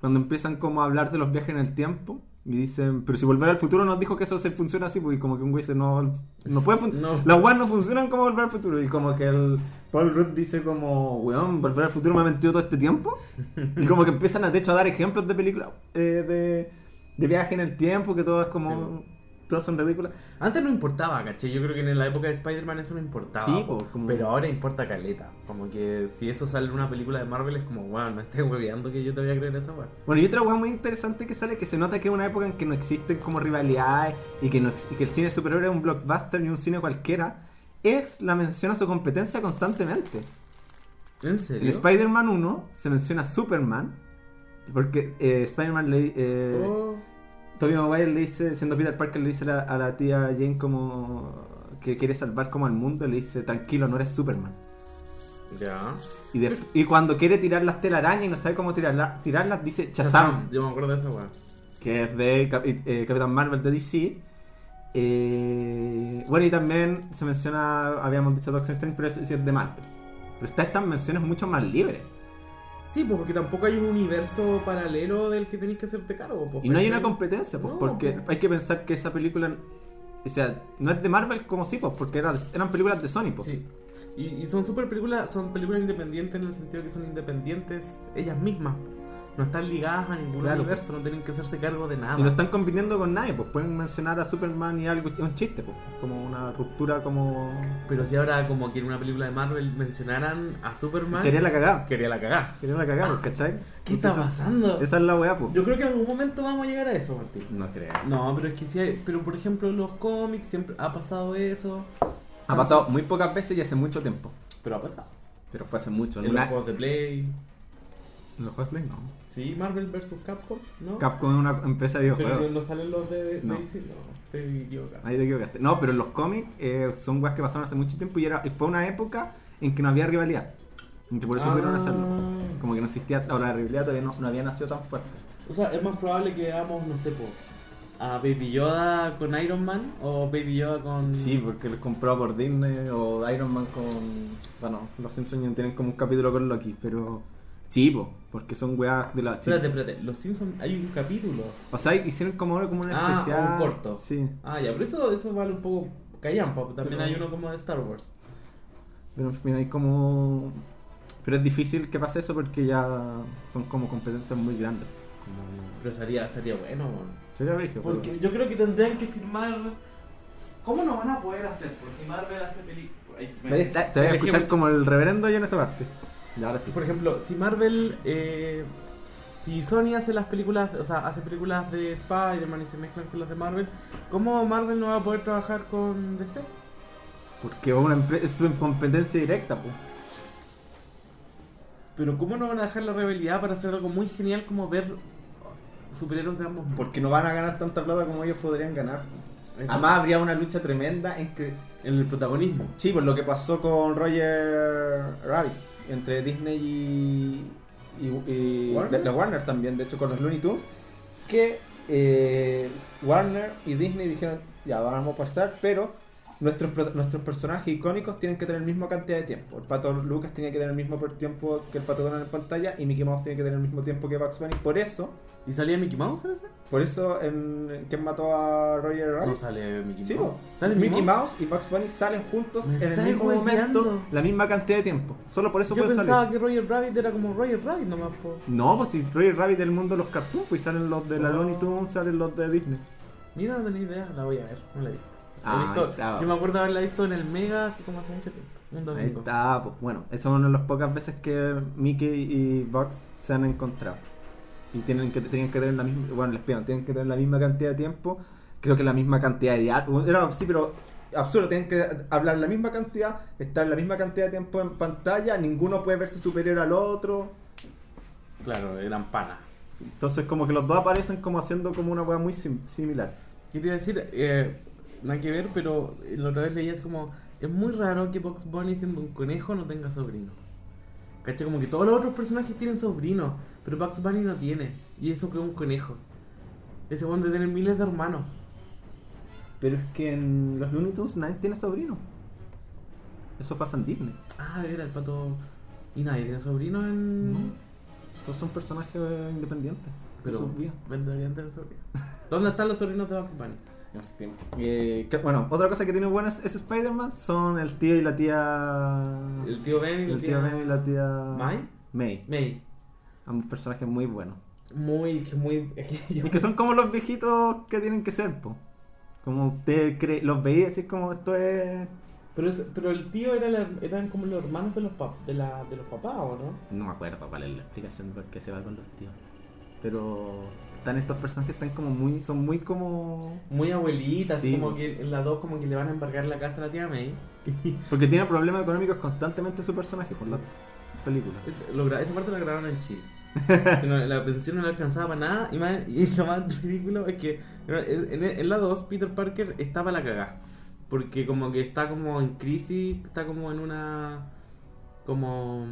cuando empiezan como a hablar de los viajes en el tiempo. Y dicen, pero si volver al futuro nos dijo que eso se funciona así, porque como que un güey dice, no, no puede funcionar. No. Las weas no funcionan como volver al futuro. Y como que el Paul Rudd dice como, weón, volver al futuro me ha mentido todo este tiempo. y como que empiezan a, de hecho, a dar ejemplos de películas eh, de, de viaje en el tiempo, que todo es como... Sí. Todas son ridículas. Antes no importaba, ¿cachai? Yo creo que en la época de Spider-Man eso no importaba. Sí, po. po, como- pero ahora importa caleta. Como que si eso sale en una película de Marvel es como, bueno, no estés hueveando que yo te voy a creer eso, weón. Bueno, y otra cosa muy interesante que sale que se nota que es una época en que no existen como rivalidades y que, no y que el cine superior es un blockbuster ni un cine cualquiera, es la mención a su competencia constantemente. ¿En En serio? Spider-Man 1 se menciona Superman, porque eh, Spider-Man le... eh, Oh, Tobey Maguire le dice, siendo Peter Parker, le dice a la, a la tía Jane como que quiere salvar como al mundo, le dice, tranquilo, no eres Superman. ya. Y, de- y cuando quiere tirar las telarañas y no sabe cómo tirarla- tirarlas, dice Shazam, Yo me acuerdo de eso, weón. que es de Cap- eh, Capitán Marvel de DC. Eh, bueno, y también se menciona, habíamos dicho Doctor Strange, pero sí es de Marvel. Pero está estas menciones mucho más libres. Sí, pues porque tampoco hay un universo paralelo del que tenéis que hacerte cargo. pues, Y no hay una competencia, pues, No, porque pues. hay que pensar que esa película, o sea, no es de Marvel como sí, pues, porque era- eran películas de Sony, pues. Sí. Y, y son super películas, son películas independientes en el sentido que son independientes ellas mismas. No están ligadas a ningún Claro, universo, no tienen que hacerse cargo de nada. Y no están compitiendo con nadie, pues pueden mencionar a Superman y algo, es un chiste, pues, es como una ruptura como... Pero si ahora como que en una película de Marvel mencionaran a Superman, Quería la cagada, quería la cagada. quería la cagada, ¿cachai? ¿Qué está pasando? Esa es la weá, pues. Yo creo que en algún momento vamos a llegar a eso, Martín. No creo. No, pero es que sí hay, pero por ejemplo en los cómics siempre ha pasado eso. Ha pasado muy pocas veces y hace mucho tiempo. Pero ha pasado. Pero fue hace mucho. En En, los juegos de Play. ¿En los juegos de Play? No. Sí, Marvel vs Capcom, ¿no? Capcom es una empresa de Pero videojuegos. no salen los de, de No. DC, no, te equivocas. Ahí te equivocaste. No, pero los cómics eh, son weas que pasaron hace mucho tiempo y, era, y fue una época en que no había rivalidad. Que por eso pudieron Ah. hacerlo. Como que no existía, o la rivalidad todavía no, no había nacido tan fuerte. O sea, es más probable que veamos, no sé, po, a Baby Yoda con Iron Man o Baby Yoda con. Sí, porque los compró por Disney o Iron Man con. Bueno, los Simpsons tienen como un capítulo con Loki, pero. Sí, po, porque son weas de la. Espérate, espérate, Los Simpsons hay un capítulo. O sea, hicieron como, como un Ah, especial. un corto. Sí. Ah, ya, pero eso, eso vale un poco callampa. porque También Pero- hay uno como de Star Wars. Pero en fin, hay como. Pero es difícil que pase eso porque ya son como competencias muy grandes. Como... Pero sería, estaría bueno, weón. Sería rígido, pero- Porque yo creo que tendrían que firmar. ¿Cómo no van a poder hacer? Por si Marvel hace películas. Te voy a escuchar como el reverendo yo en esa parte. Y ahora sí. Por ejemplo, si Marvel. eh, si Sony hace las películas, o sea, hace películas de Spider-Man y se mezclan con las de Marvel, ¿cómo Marvel no va a poder trabajar con DC? Porque una es una competencia directa, pues. Pero ¿cómo no van a dejar la rebelión para hacer algo muy genial como ver superhéroes de ambos? Porque no van a ganar tanta plata como ellos podrían ganar. Además, habría una lucha tremenda en que. En el protagonismo. Sí, pues lo que pasó con Roger Rabbit entre Disney y. y, y ¿Warner? de- la Warner también, de hecho, con los Looney Tunes. Que eh, Warner y Disney dijeron: Ya, vamos a pasar, pero. Nuestros, nuestros personajes icónicos tienen que tener la misma cantidad de tiempo. El pato Lucas tenía que tener el mismo tiempo que el pato Donald en pantalla y Mickey Mouse tiene que tener el mismo tiempo que Bugs Bunny. Por eso, ¿Y salía Mickey Mouse en ese? por eso, en, ¿quién mató a Roger Rabbit? No sale Mickey Sí, Mouse. ¿Sale Mickey Mouse y Bugs Bunny salen juntos Me en el mismo momento, la misma cantidad de tiempo. Solo por eso Yo pueden pensaba salir. que Roger Rabbit era como Roger Rabbit nomás. Po. No, pues si Roger Rabbit es el mundo de los cartoons, pues salen los de la Oh. Looney Tunes, salen los de Disney. Mira, no tenía idea, la voy a ver, no la he visto. Ah, visto- ahí está. yo me acuerdo haberla visto en el Mega así como hace mucho tiempo. Un Ahí domingo. está, pues bueno, esa es una de las pocas veces que Mickey y Bugs se han encontrado. Y tienen que, tienen que tener la misma, bueno, les pido, tienen que tener la misma cantidad de tiempo, creo que la misma cantidad de diálogo. Era, sí, pero absurdo, tienen que hablar la misma cantidad, estar la misma cantidad de tiempo en pantalla, ninguno puede verse superior al otro. Claro, eran panas. Entonces como que los dos aparecen como haciendo como una weá muy sim- similar. ¿Qué te iba a decir? Eh, nada que ver, pero la otra vez leía es como... Es muy raro que Box Bunny siendo un conejo no tenga sobrino. ¿Cachai? Como que todos los otros personajes tienen sobrino, pero Bugs Bunny no tiene. Y eso que es un conejo. Ese one de tener miles de hermanos. Pero es que en los Looney Tunes nadie tiene sobrino. Eso pasa en Disney. Ah, era el pato... Y nadie tiene sobrino en... No. Todos son personajes independientes. Pero deberían tener sobrino. ¿Dónde están los sobrinos de Bugs Bunny? En fin. Eh, que- bueno, otra cosa que tiene buena es, es Spider-Man son el tío y la tía. El tío Ben y el la tío tía... Ben y la tía. ¿May? May. May. Ambos personajes muy buenos. Muy, muy... Y que son como los viejitos que tienen que ser, po. Como usted cree, los veía así como esto es... Pero, es- pero el tío era la- eran como los hermanos de los, pap- de, la, de los papás, ¿o no? No me acuerdo cuál es la explicación de por qué se va con los tíos. Pero están estos personajes están como muy, son muy como... Muy abuelitas, Sí. como que en las dos como que le van a embargar la casa a la tía May. Porque tiene problemas económicos constantemente su personaje por Sí. la película. Lo gra- esa parte la grabaron en Chile. Si no, la pensión no le alcanzaba para nada. Y, más- y lo más ridículo es que en, en la 2 Peter Parker estaba la cagada. Porque como que está como en crisis, está como en una... Como...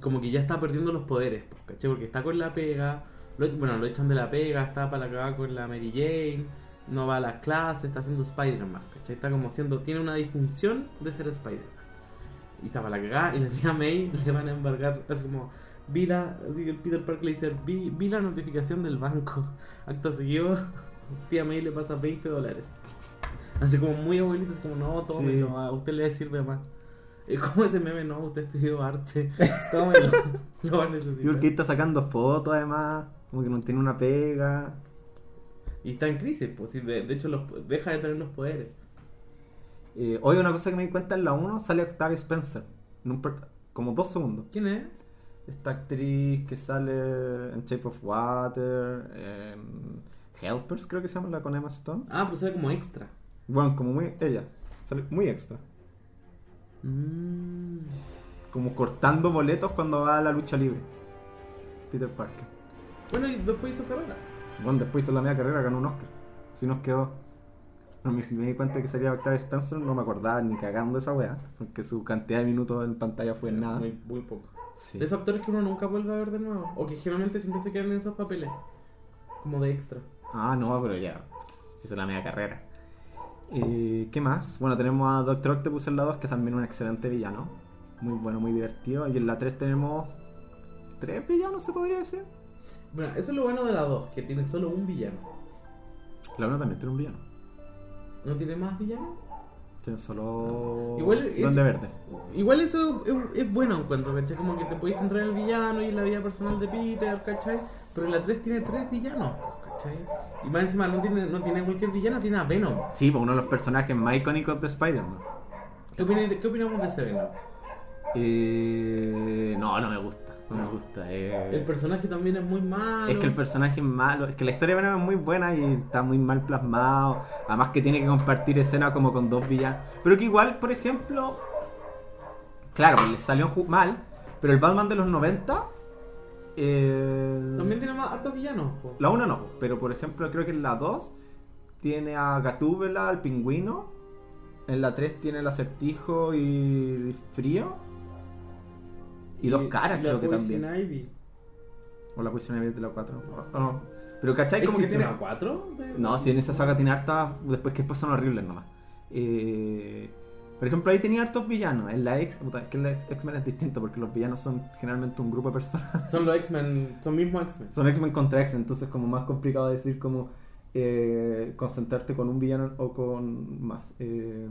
Como que ya está perdiendo los poderes, ¿cachai? Porque está con la pega. Lo- bueno, lo echan de la pega, está para la cagada con la Mary Jane. No va a las clases, está haciendo Spider-Man, ¿cachai? Está como siendo... Tiene una disfunción de ser Spider-Man. Y estaba la cagada y la tía May le van a embargar, así como, vi la, así que el Peter Parker le dice, vi, vi la notificación del banco. Acto seguido, tía May le pasa 20 dólares. Así como muy abuelito, es como, no, tómelo, Sí. a usted le sirve más. Es como ese meme, no, usted estudió arte, tómelo, lo va a Y necesitar. porque está sacando fotos además, como que no tiene una pega. Y está en crisis, pues, sí, de, hecho los, deja de tener los poderes. Eh, hoy una cosa que me di cuenta en la 1 sale Octavia Spencer. en un per- como dos segundos. ¿Quién es? Esta actriz que sale en Shape of Water, en Helpers creo que se llama la con Emma Stone. Ah, pues era como extra. Bueno, como muy ella, sale muy extra. Mm. Como cortando boletos cuando va a la lucha libre. Peter Parker. Bueno, y después hizo carrera. Bueno, después hizo la media carrera, ganó un Oscar. Si nos quedó. No, me, me di cuenta que sería Octavia Spencer, no me acordaba ni cagando de esa weá. Porque su cantidad de minutos en pantalla fue nada. Muy, muy poco. Sí. De esos actores que uno nunca vuelve a ver de nuevo. O que generalmente siempre se quedan en esos papeles. Como de extra. Ah, no, pero ya. Hizo la media carrera. Eh, ¿Qué más? Bueno, tenemos a Doctor Octopus en la 2, que es también un excelente villano. Muy bueno, muy divertido. Y en la 3 tenemos. ¿Tres villanos se podría decir? Bueno, eso es lo bueno de la 2, que tiene solo un villano. La 1 también tiene un villano. ¿No tiene más villanos? Tiene solo. Igual es- Duende Verde. Igual eso es, es bueno en cuanto, ¿cachai? Como que te podéis centrar en el villano y en la vida personal de Peter, ¿cachai? Pero la 3 tiene tres villanos, ¿cachai? Y más encima no tiene, no tiene cualquier villano, tiene a Venom. Sí, pues uno de los personajes más icónicos de Spider-Man. ¿Qué, opina- qué opinamos de ese Venom? Eh, no, no me gusta. No me gusta. eh. El personaje también es muy malo. Es que el personaje es malo, es que la historia de Venom es muy buena y está muy mal plasmado. Además que tiene que compartir escena como con dos villanos. Pero que igual, por ejemplo, claro, le salió mal, pero el Batman de los 90, eh, También tiene más hartos villanos. po. la 1 no, pero por ejemplo creo que en la 2 tiene a Gatúbela, al pingüino. En la 3 tiene el acertijo y frío. Y, dos caras y la creo que también. Ivy. O la Poison Ivy de la 4. No. Pero ¿cachai? Como que ¿Existe tiene... una 4? No, si en esa saga tiene hartas, después que después son horribles nomás. Eh, por ejemplo, ahí tenía hartos villanos. En la X, es que en la X-Men es distinto porque los villanos son generalmente un grupo de personas. Son los X-Men, son mismos X-Men. son X-Men contra X-Men, entonces como más complicado decir como eh, concentrarte con un villano o con más. Eh,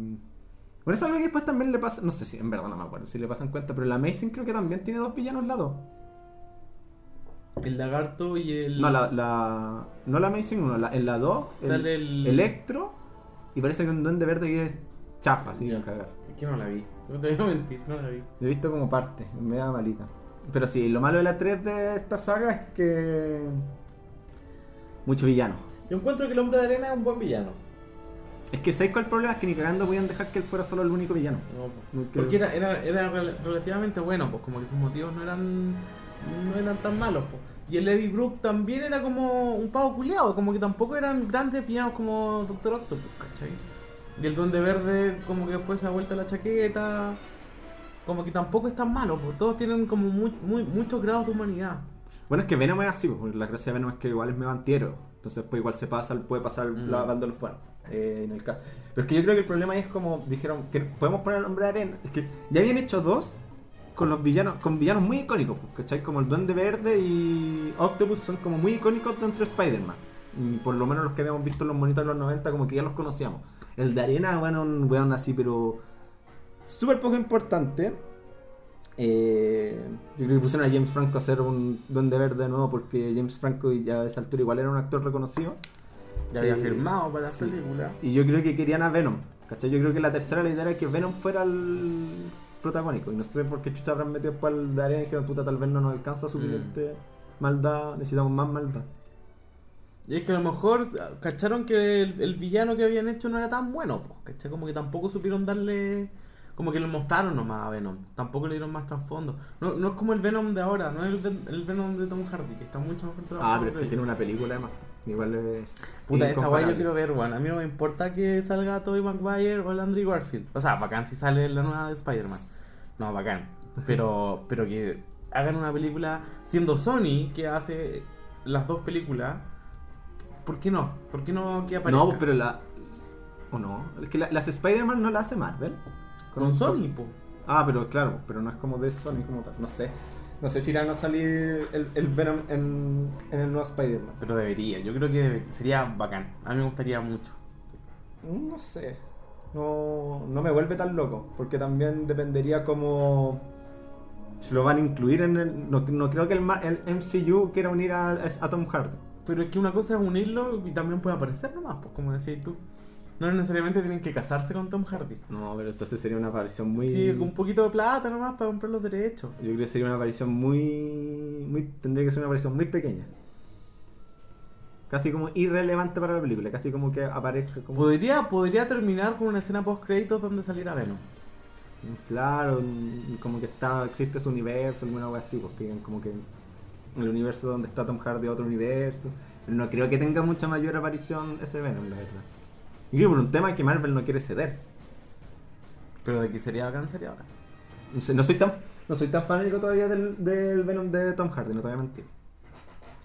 bueno, eso es algo que después también le pasa, no sé si en verdad no me acuerdo si le pasan cuenta, pero la Amazing creo que también tiene dos villanos al lado. El lagarto y el. No, la, la, no la Amazing 1, la, en la 2, el, Sale el- Electro y parece que un duende verde que es chafa, así cagar. Es que no la vi. No te voy a mentir, no la vi. Lo he visto como parte, me da malita. Pero sí, lo malo de la 3 de esta saga es que. Mucho villano. Yo encuentro que el hombre de arena es un buen villano. Es que ¿sabes cuál el problema? Es que ni cagando podían dejar que él fuera solo el único villano. No, No, que- porque era, era, era rel- relativamente bueno, pues como que sus motivos no eran no eran tan malos, pues. Y el Levi Brook también era como un pavo culiado, como que tampoco eran grandes villanos como Doctor Octopus, ¿cachai? Y el Duende Verde como que después se ha vuelto la chaqueta, como que tampoco es tan malo, pues todos tienen como muy, muy, muchos grados de humanidad. Bueno, es que Venom es así, pues, porque la gracia de Venom es que igual es medio antihéroe. Entonces, pues igual se pasa, puede pasar Mm. lavándolo fuera. Eh, en el caso. Pero es que yo creo que el problema es como dijeron que podemos poner el hombre de arena. Es que ya habían hecho dos con los villanos, con villanos muy icónicos, pues, ¿cachai? Como el Duende Verde y Octopus son como muy icónicos dentro de Spider-Man. Por lo menos los que habíamos visto en los monitos de los 90, como que ya los conocíamos. El de arena, bueno, un weón así, pero súper poco importante. Eh, yo creo que pusieron a James Franco a hacer un Duende Verde de nuevo porque James Franco ya a esa altura igual era un actor reconocido. Ya había Eh, firmado para sí. la película. Y yo creo que querían a Venom. ¿Cachai? Yo creo que la tercera la idea era que Venom fuera el protagónico. Y no sé por qué chucha habrán metido después al de arena y dijeron, puta, tal vez no nos alcanza suficiente maldad, necesitamos más maldad. Y es que a lo mejor cacharon que el, el villano que habían hecho no era tan bueno, pues, ¿cachai? Como que tampoco supieron darle. Como que lo mostraron nomás a Venom. Tampoco le dieron más trasfondo. No, no es como el Venom de ahora, no es el, el Venom de Tom Hardy, que está mucho mejor trabajado. Ah, pero es que tiene una película además. Igual es. Puta, esa guay yo quiero ver, weón. A mí no me importa que salga Tobey Maguire o el Andrew Garfield. O sea, bacán si sale la nueva de Spider-Man. No, bacán. Pero, pero que hagan una película siendo Sony que hace las dos películas. ¿Por qué no? ¿Por qué no que aparezca? No, pero la. ¿O no? Es que la- las Spider-Man no las hace Marvel. Con Sony, po. Ah, pero claro, pero no es como de Sony como tal. No sé. No sé si irán a salir el, el Venom en, en el nuevo Spider-Man. Pero debería, yo creo que sería bacán. A mí me gustaría mucho. No sé. No, no me vuelve tan loco. Porque también dependería como. Si lo van a incluir en el. No, no creo que el, el MCU quiera unir a, a Tom Hardy. Pero es que una cosa es unirlo y también puede aparecer nomás, pues como decís tú. No necesariamente tienen que casarse con Tom Hardy. No, pero entonces sería una aparición muy. Sí, con un poquito de plata nomás para comprar los derechos. Yo creo que sería una aparición muy, muy. Tendría que ser una aparición muy pequeña. Casi como irrelevante para la película. Casi como que aparezca como. Podría, podría terminar con una escena post créditos donde saliera Venom. Claro, como que está existe su universo, alguna cosa así, porque digan como que el universo donde está Tom Hardy es otro universo. Pero no creo que tenga mucha mayor aparición ese Venom, la verdad. Y creo por un tema que Marvel no quiere ceder. Pero de que sería bacán sería bacán. No, sé, no soy tan no soy tan fanático todavía del, del Venom de Tom Hardy, no te voy a mentir.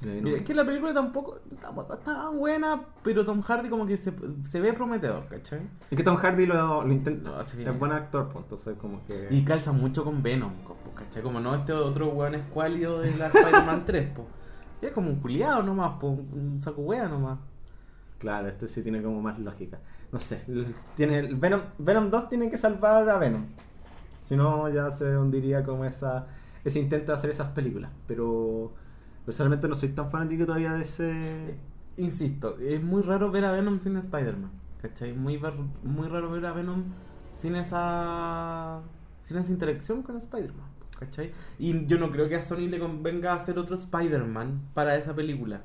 Mira, es que la película tampoco, tampoco está tan buena, pero Tom Hardy como que se, se ve prometedor, ¿cachai? Es que Tom Hardy lo, lo intenta. Es buen actor, pues, entonces como que. Y calza mucho con Venom, co- ¿cachai? Como no este otro weón escuálido de la Spider-Man 3, po. Que Es como un culiado nomás, po, un saco wea nomás. Claro, este sí tiene como más lógica. No sé, tiene Venom, Venom 2 tiene que salvar a Venom. Si no, ya se hundiría como esa, ese intento de hacer esas películas. Pero personalmente no soy tan fanático todavía de ese... Insisto, es muy raro ver a Venom sin Spider-Man, ¿cachai? Muy, muy raro ver a Venom sin esa sin esa interacción con Spider-Man, ¿cachai? Y yo no creo que a Sony le convenga hacer otro Spider-Man para esa película,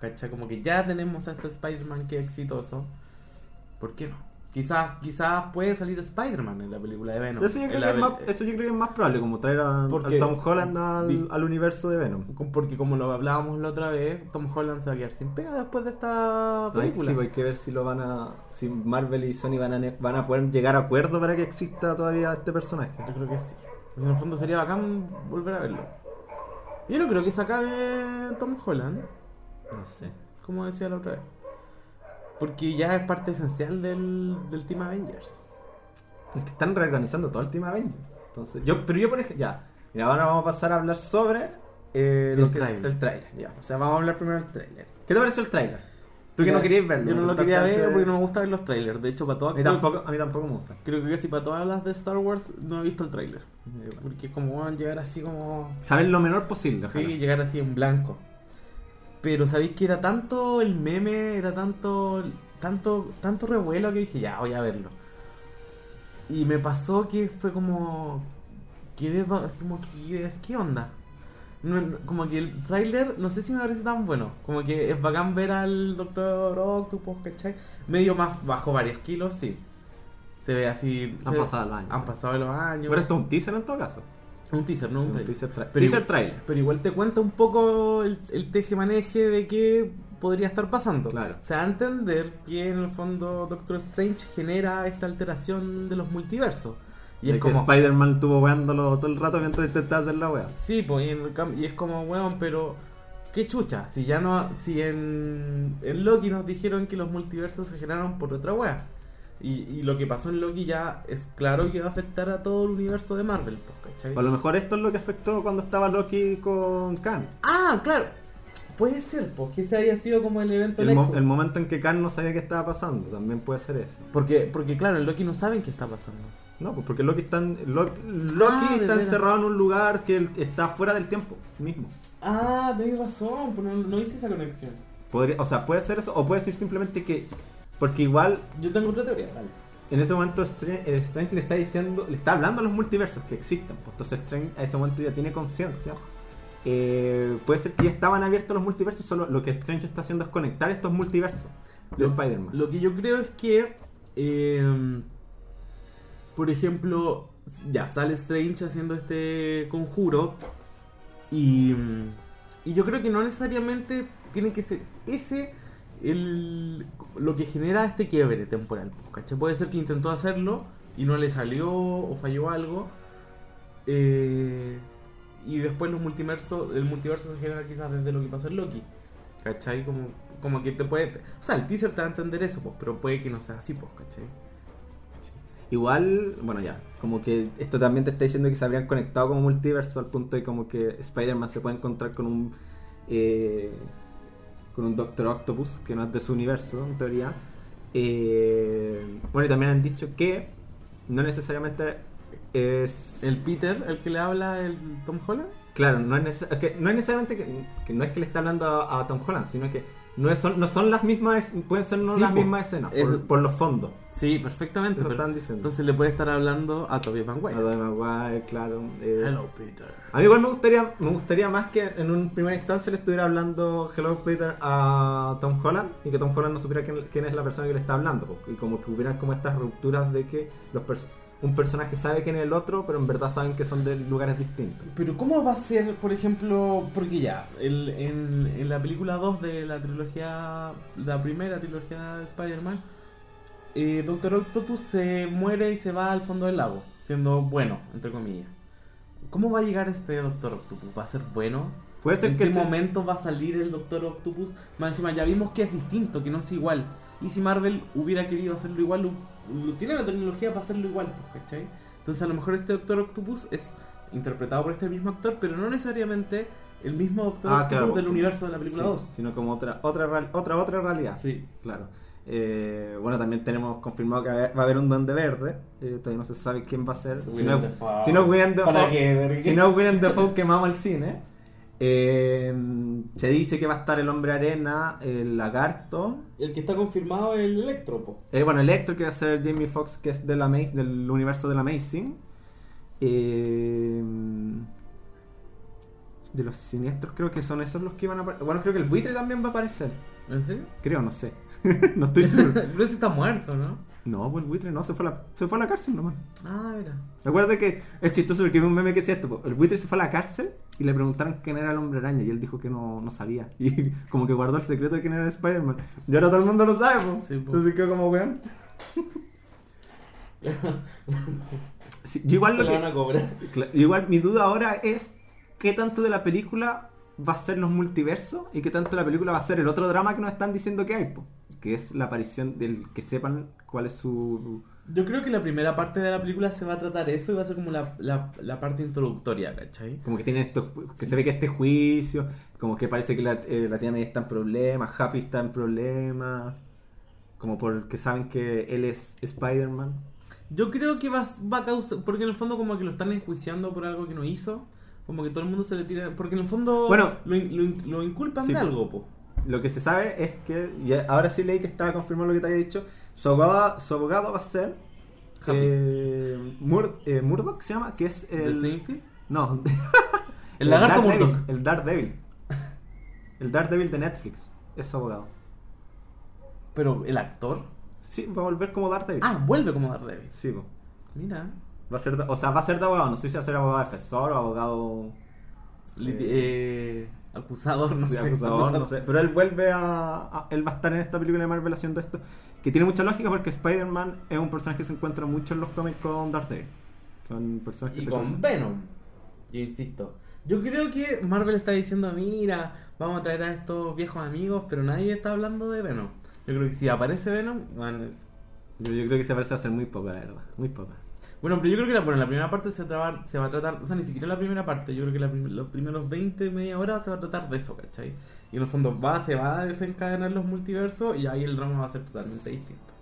¿cachai? Como que ya tenemos a este Spider-Man que es exitoso, ¿por qué no? Quizás quizás puede salir Spider-Man en la película de Venom. Eso yo, creo que es más, eso yo creo que es más probable, como traer a, Porque- a Tom Holland al, Di- al universo de Venom. Porque como lo hablábamos la otra vez, Tom Holland se va a quedar sin pega después de esta película. sí, pues hay que ver si lo van a. si Marvel y Sony van a, van a poder llegar a acuerdo para que exista todavía este personaje. Yo creo que sí. Pues en el fondo sería bacán volver a verlo. Yo no creo que se acabe Tom Holland, No sé. como decía la otra vez. Porque ya es parte esencial del, del Team Avengers. Es que están reorganizando todo el Team Avengers. Entonces, yo, pero yo por ejemplo, ya. Mira, ahora vamos a pasar a hablar sobre eh, El que tráiler. el trailer. Ya, o sea, vamos a hablar primero del trailer. ¿Qué te pareció el trailer? Tú que no querías verlo. Yo no lo quería ver porque no me gusta ver los trailers. De hecho, para A todas mí tampoco, a mí tampoco me gusta. Creo que casi para todas las de Star Wars no he visto el trailer. Porque es como van a llegar así como. Saber lo menor posible. Sí, ojalá. llegar así en blanco. Pero sabéis que era tanto el meme, era tanto, tanto, tanto revuelo que dije, ya, voy a verlo. Y me pasó que fue como. Quedé así como que. ¿Qué onda? No- no- como que el tráiler, no sé si me parece tan bueno. Como que es bacán ver al Doctor Octopus, ¿cachai? Medio más bajo varios kilos, sí. Se ve así. Han pasado los años. Han pasado los años. Pero esto es un teaser en todo caso. Un teaser, no Sí, un teaser, tra- Pero teaser igual- trailer. Pero igual te cuenta un poco el, el teje-maneje de qué podría estar pasando. Claro. Se da a entender que en el fondo Doctor Strange genera esta alteración de los multiversos. Y De es que como. Spider-Man estuvo weándolo todo el rato mientras intentaba hacer la wea. Sí, pues, y, en el y es como, weón, pero. ¿Qué chucha? Si ya no. Si en, en Loki nos dijeron que los multiversos se generaron por otra wea. Y, y lo que pasó en Loki ya es claro que va a afectar a todo el universo de Marvel, pues, ¿cachai? A lo mejor esto es lo que afectó cuando estaba Loki con Khan. Ah, claro. Puede ser, pues que ese haya sido como el evento El, mo- el momento en que Khan no sabía qué estaba pasando, también puede ser eso. Porque, porque claro, en Loki no saben qué está pasando. No, pues porque Loki está, en- Loki Ah, está encerrado en un lugar que está fuera del tiempo mismo. Ah, tenés razón, pero no, no hice esa conexión. Podría, o sea, puede ser eso, o puede ser simplemente que. Porque igual Yo tengo otra teoría, en ese momento Strange, eh, Strange le está diciendo, le está hablando a los multiversos que existen. Pues, entonces Strange a ese momento ya tiene conciencia. Eh, puede ser que ya estaban abiertos los multiversos, solo lo que Strange está haciendo es conectar estos multiversos de Spider-Man. Lo que yo creo es que, eh, por ejemplo, ya sale Strange haciendo este conjuro y, y yo creo que no necesariamente tiene que ser ese el, lo que genera este quiebre temporal. ¿cachai? Puede ser que intentó hacerlo y no le salió o falló algo. eh, y después los multiversos, el multiverso se genera quizás desde lo que pasó en Loki. ¿Cachai? Como, como que te puede... O sea, el teaser te va a entender eso, pues, pero puede que no sea así, pues, ¿cachai? Igual, bueno, ya, como que esto también te está diciendo que se habrían conectado como multiverso al punto de como que Spider-Man se puede encontrar con un. eh, con un Doctor Octopus que no es de su universo, en teoría. Eh, bueno, y también han dicho que no necesariamente es. El Peter, el que le habla, el Tom Holland. Claro, no es, neces- es que no es necesariamente que, que no es que le está hablando a, a Tom Holland, sino que no, es- son, no son las mismas, pueden ser no Sí, las po. mismas escenas, Es- por, por los fondos. Sí, perfectamente. Eso pero- están diciendo. entonces le puede estar hablando a Tobey Maguire. A Tobey Maguire, claro. eh, Hello, Peter. A mí igual me gustaría, me gustaría más que en un primera instancia le estuviera hablando Hello Peter a Tom Holland y que Tom Holland no supiera quién, quién es la persona que le está hablando. Y como que hubieran como estas rupturas de que los pers- un personaje sabe quién es el otro, pero en verdad saben que son de lugares distintos. Pero ¿cómo va a ser, por ejemplo, porque ya, el- en, en la película 2 de la trilogía, la primera trilogía de Spider-Man, eh, Doctor Octopus se muere y se va al fondo del lago, siendo bueno, entre comillas. ¿Cómo va a llegar este Doctor Octopus? ¿Va a ser bueno? Puede ser ¿En que qué se- momento va a salir el Doctor Octopus? Más encima, ya vimos que es distinto, que no es igual. Y si Marvel hubiera querido hacerlo igual, tiene la tecnología para hacerlo igual, pues, ¿cachai? Entonces a lo mejor este Doctor Octopus es interpretado por este mismo actor, pero no necesariamente el mismo Doctor Ah, Octopus claro. del universo de la película Sí, 2. sino como otra otra otra otra realidad. Sí. Claro. Eh, bueno, también tenemos confirmado que va a haber- un Duende Verde. Eh, todavía no se sabe quién va a ser. Si no, si no Willem ¿Para Dafoe-? Si no Willem Dafoe quemamos el cine. Eh, se dice que va a estar el Hombre Arena, el Lagarto. El que está confirmado es el Electro, po. Eh, bueno, Electro que va a ser Jamie Foxx, que es de la Ama- del universo del Amazing. Eh, de los siniestros creo que son esos los que van a aparecer. Bueno, creo que el buitre también va a aparecer. ¿En serio? Creo, no sé. no estoy seguro. Pero ese está muerto, ¿no? No, pues el buitre no, se fue a la, se fue a la cárcel nomás. Ah, mira. Recuerda que es chistoso porque vi un meme que decía esto. po. El buitre se fue a la cárcel y le preguntaron quién era el hombre araña y él dijo que no, no sabía. Y como que guardó el secreto de quién era Spider-Man. Y ahora todo el mundo lo sabe. Sí, po. Entonces quedó como weón. Sí, yo igual lo que- van a cobrar. Igual mi duda ahora es qué tanto de la película va a ser los multiversos y qué tanto de la película va a ser el otro drama que nos están diciendo que hay, po, que es la aparición del que sepan cuál es su... Yo creo que la primera parte de la película se va a tratar eso y va a ser como la, la, la parte introductoria, ¿cachai? Como que tienen esto, que se ve que este juicio, como que parece que la, eh, la tía May está en problemas, Happy está en problemas, como porque saben que él es Spider-Man. Yo creo que va, va a causar. Porque en el fondo, como que lo están enjuiciando por algo que no hizo. Como que todo el mundo se le tira. Porque en el fondo. Bueno. lo, lo in- lo inculpan Sí, de algo, po. Lo que se sabe es que, y ahora sí leí que estaba confirmado lo que te había dicho, su abogado, su abogado va a ser eh, Mur- eh, Murdoch, se llama, que es ¿De el... Seinfeld? No, El lagarto Daredevil, Murdoch. El Daredevil. El Daredevil de Netflix. Es su abogado. Pero el actor. Sí, va a volver como Daredevil. Ah, vuelve como Daredevil. Sí, po. Mira. va a ser, de- o sea, va a ser de abogado. No sé si va a ser abogado defensor o abogado Eh, eh, acusador, no sé. acusador, no sé. Pero él vuelve a, a- Él va a estar en esta película de Marvel haciendo esto. Que tiene mucha lógica porque Spider-Man es un personaje que se encuentra mucho en los cómics con Daredevil. Son personas que Y se con cruzan. Venom. Yo insisto. Yo creo que Marvel está diciendo, mira, vamos a traer a estos viejos amigos, pero nadie está hablando de Venom. Yo creo que si aparece Venom, bueno, Yo, yo creo que se parece a ser muy poca, la verdad. Muy poca. Bueno, pero yo creo que la, bueno, la primera parte se, traba- se va a tratar, o sea, ni siquiera la primera parte, yo creo que la los primeros 20, media hora se va a tratar de eso, ¿cachai? Y en el fondo va, se va a desencadenar los multiversos y ahí el drama va a ser totalmente distinto.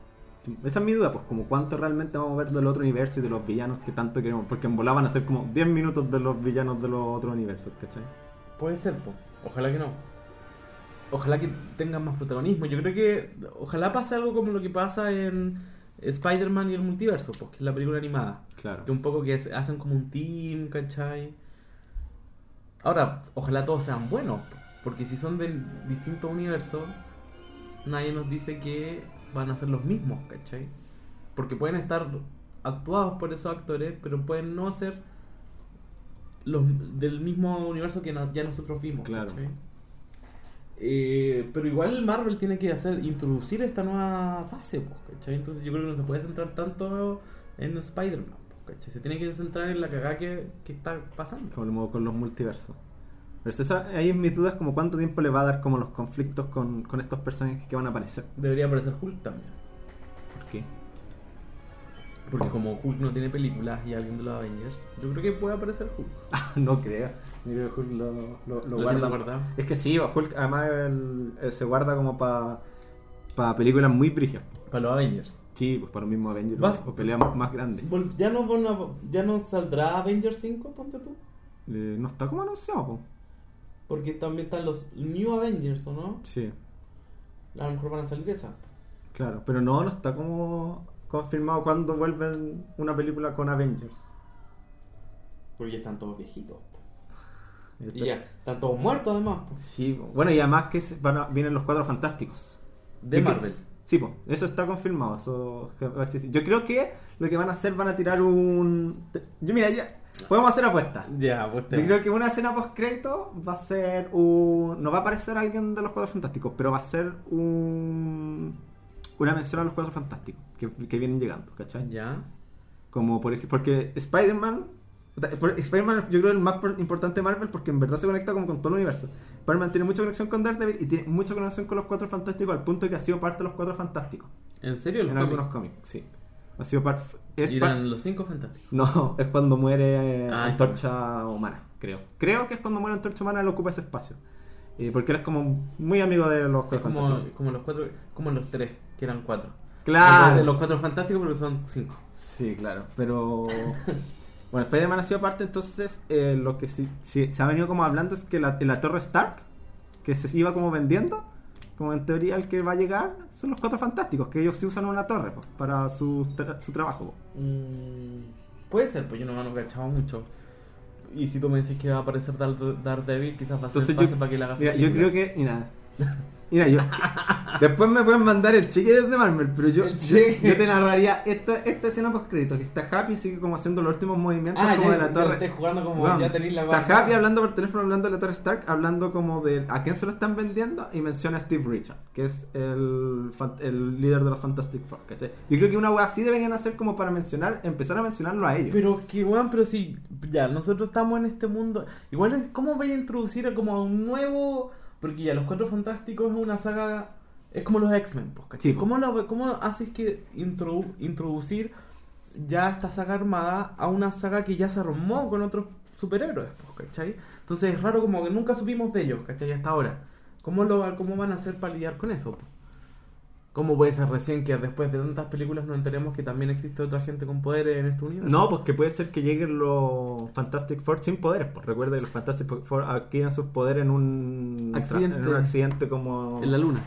Esa es mi duda, pues, como cuánto realmente vamos a ver del otro universo y de los villanos que tanto queremos. Porque en volar van a ser como 10 minutos de los villanos de los otros universos, ¿cachai? Puede ser, po. ojalá que no. ojalá que tengan más protagonismo. Yo creo que ojalá pase algo como lo que pasa en Spider-Man y el multiverso, pues, que es la película animada. Claro. Que un poco que se- hacen como un team, ¿cachai? Ahora, ojalá todos sean buenos, po, porque si son de distintos universos, nadie nos dice que van a ser los mismos, ¿cachai? Porque pueden estar actuados por esos actores, pero pueden no ser los del mismo universo que ya nosotros vimos, Claro. ¿cachai? Eh, pero igual Marvel tiene que hacer introducir esta nueva fase, pues, ¿cachai? Entonces yo creo que no se puede centrar tanto en Spider-Man, pues, ¿cachai? Se tiene que centrar en la cagada que, que está pasando. Como con los multiversos. Pero esa, ahí en mis dudas como cuánto tiempo le va a dar como los conflictos con, con estos personajes que van a aparecer. Debería aparecer Hulk también. ¿Por qué? Porque como Hulk no tiene películas y alguien de los Avengers, yo creo que puede aparecer Hulk. no creo. Yo creo que Hulk lo, lo, lo Lo guarda. tiene guardado. Es que sí, Hulk además el- eh, se guarda como para películas muy brigas. Para los Avengers. Sí, pues para los mismos Avengers Vas- o peleas más, grandes. ¿Ya no, ¿Ya no saldrá Avengers 5, ponte tú? Eh, no está como anunciado, po. Porque también están los New Avengers, ¿o no? Sí, A lo mejor van a salir esas. claro. Pero no, no está como confirmado cuándo vuelven una película con Avengers. Porque ya están todos viejitos. Y ya, están todos muertos además. Sí, bueno, y además que van a- vienen los cuatro fantásticos. De Yo creo- Marvel. Sí, pues, eso está confirmado. Eso. Yo creo que lo que van a hacer van a tirar un. Yo, mira, ya. Podemos hacer apuestas. Ya, pues Yo creo que una escena post crédito va a ser un. No va a aparecer alguien de los cuatro fantásticos, pero va a ser un. Una mención a los cuatro fantásticos que, que vienen llegando, ¿cachai? Ya. Como por ejemplo, porque Spider-Man. Spider-Man yo creo es el más por- importante de Marvel porque en verdad se conecta como con todo el universo. Spider-Man tiene mucha conexión con Daredevil y tiene mucha conexión con los cuatro fantásticos al punto que ha sido parte de los cuatro fantásticos. ¿En serio? En algunos cómics, sí. Ha sido parte. Es Y eran los cinco fantásticos. No, es cuando muere eh, Ah, Antorcha Humana, creo. Creo que es cuando muere Antorcha Humana, él ocupa ese espacio. Eh, porque él es como muy amigo de los cuatro como, fantásticos. como los cuatro, como los tres, que eran cuatro. Claro. Entonces, los cuatro fantásticos, pero son cinco. Sí, claro. Pero. bueno, Spider-Man ha sido parte, entonces eh, lo que sí, sí se ha venido como hablando es que la, la Torre Stark, que se iba como vendiendo, como en teoría el que va a llegar, son los cuatro fantásticos, que ellos sí usan una torre pues, para su, tra- su trabajo. pues. Mm, puede ser, pues yo no me lo cachaba mucho. Y si tú me dices que va a aparecer Dar- Daredevil, quizás va a ser Entonces fácil yo, para que le hagas mira, yo creo que, mira, mira, yo, después me pueden mandar el cheque desde Marvel, pero yo, yo, te narraría esta, esta escena post crédito que está Happy, sigue como haciendo los últimos movimientos Ah, como ya, de la torre. estés jugando como Weón, ya tenéis la Está. Happy hablando por teléfono, hablando de la Torre Stark, hablando como de a quién se lo están vendiendo y menciona a Steve Richard, que es el, el líder de los Fantastic Four, ¿cachai? Yo creo que una wea así deberían hacer como para mencionar, empezar a mencionarlo a ellos. Pero que, weón, pero si ya nosotros estamos en este mundo, igual es cómo voy a introducir a como a un nuevo, porque ya los Cuatro Fantásticos es una saga, es como los X-Men, pues, ¿cachai? Sí, po. ¿Cómo, lo- ¿Cómo haces que introdu- introducir ya esta saga armada a una saga que ya se armó con otros superhéroes, pues, ¿cachai? Entonces es raro como que nunca supimos de ellos, ¿cachai? Hasta ahora. ¿Cómo, lo, cómo van a hacer para lidiar con eso? po? ¿Cómo puede ser recién que después de tantas películas nos enteremos que también existe otra gente con poderes en este universo? No, pues que puede ser que lleguen los Fantastic Four sin poderes. Pues recuerda que los Fantastic Four adquieren sus poderes en un Accidente. en un accidente como En la luna,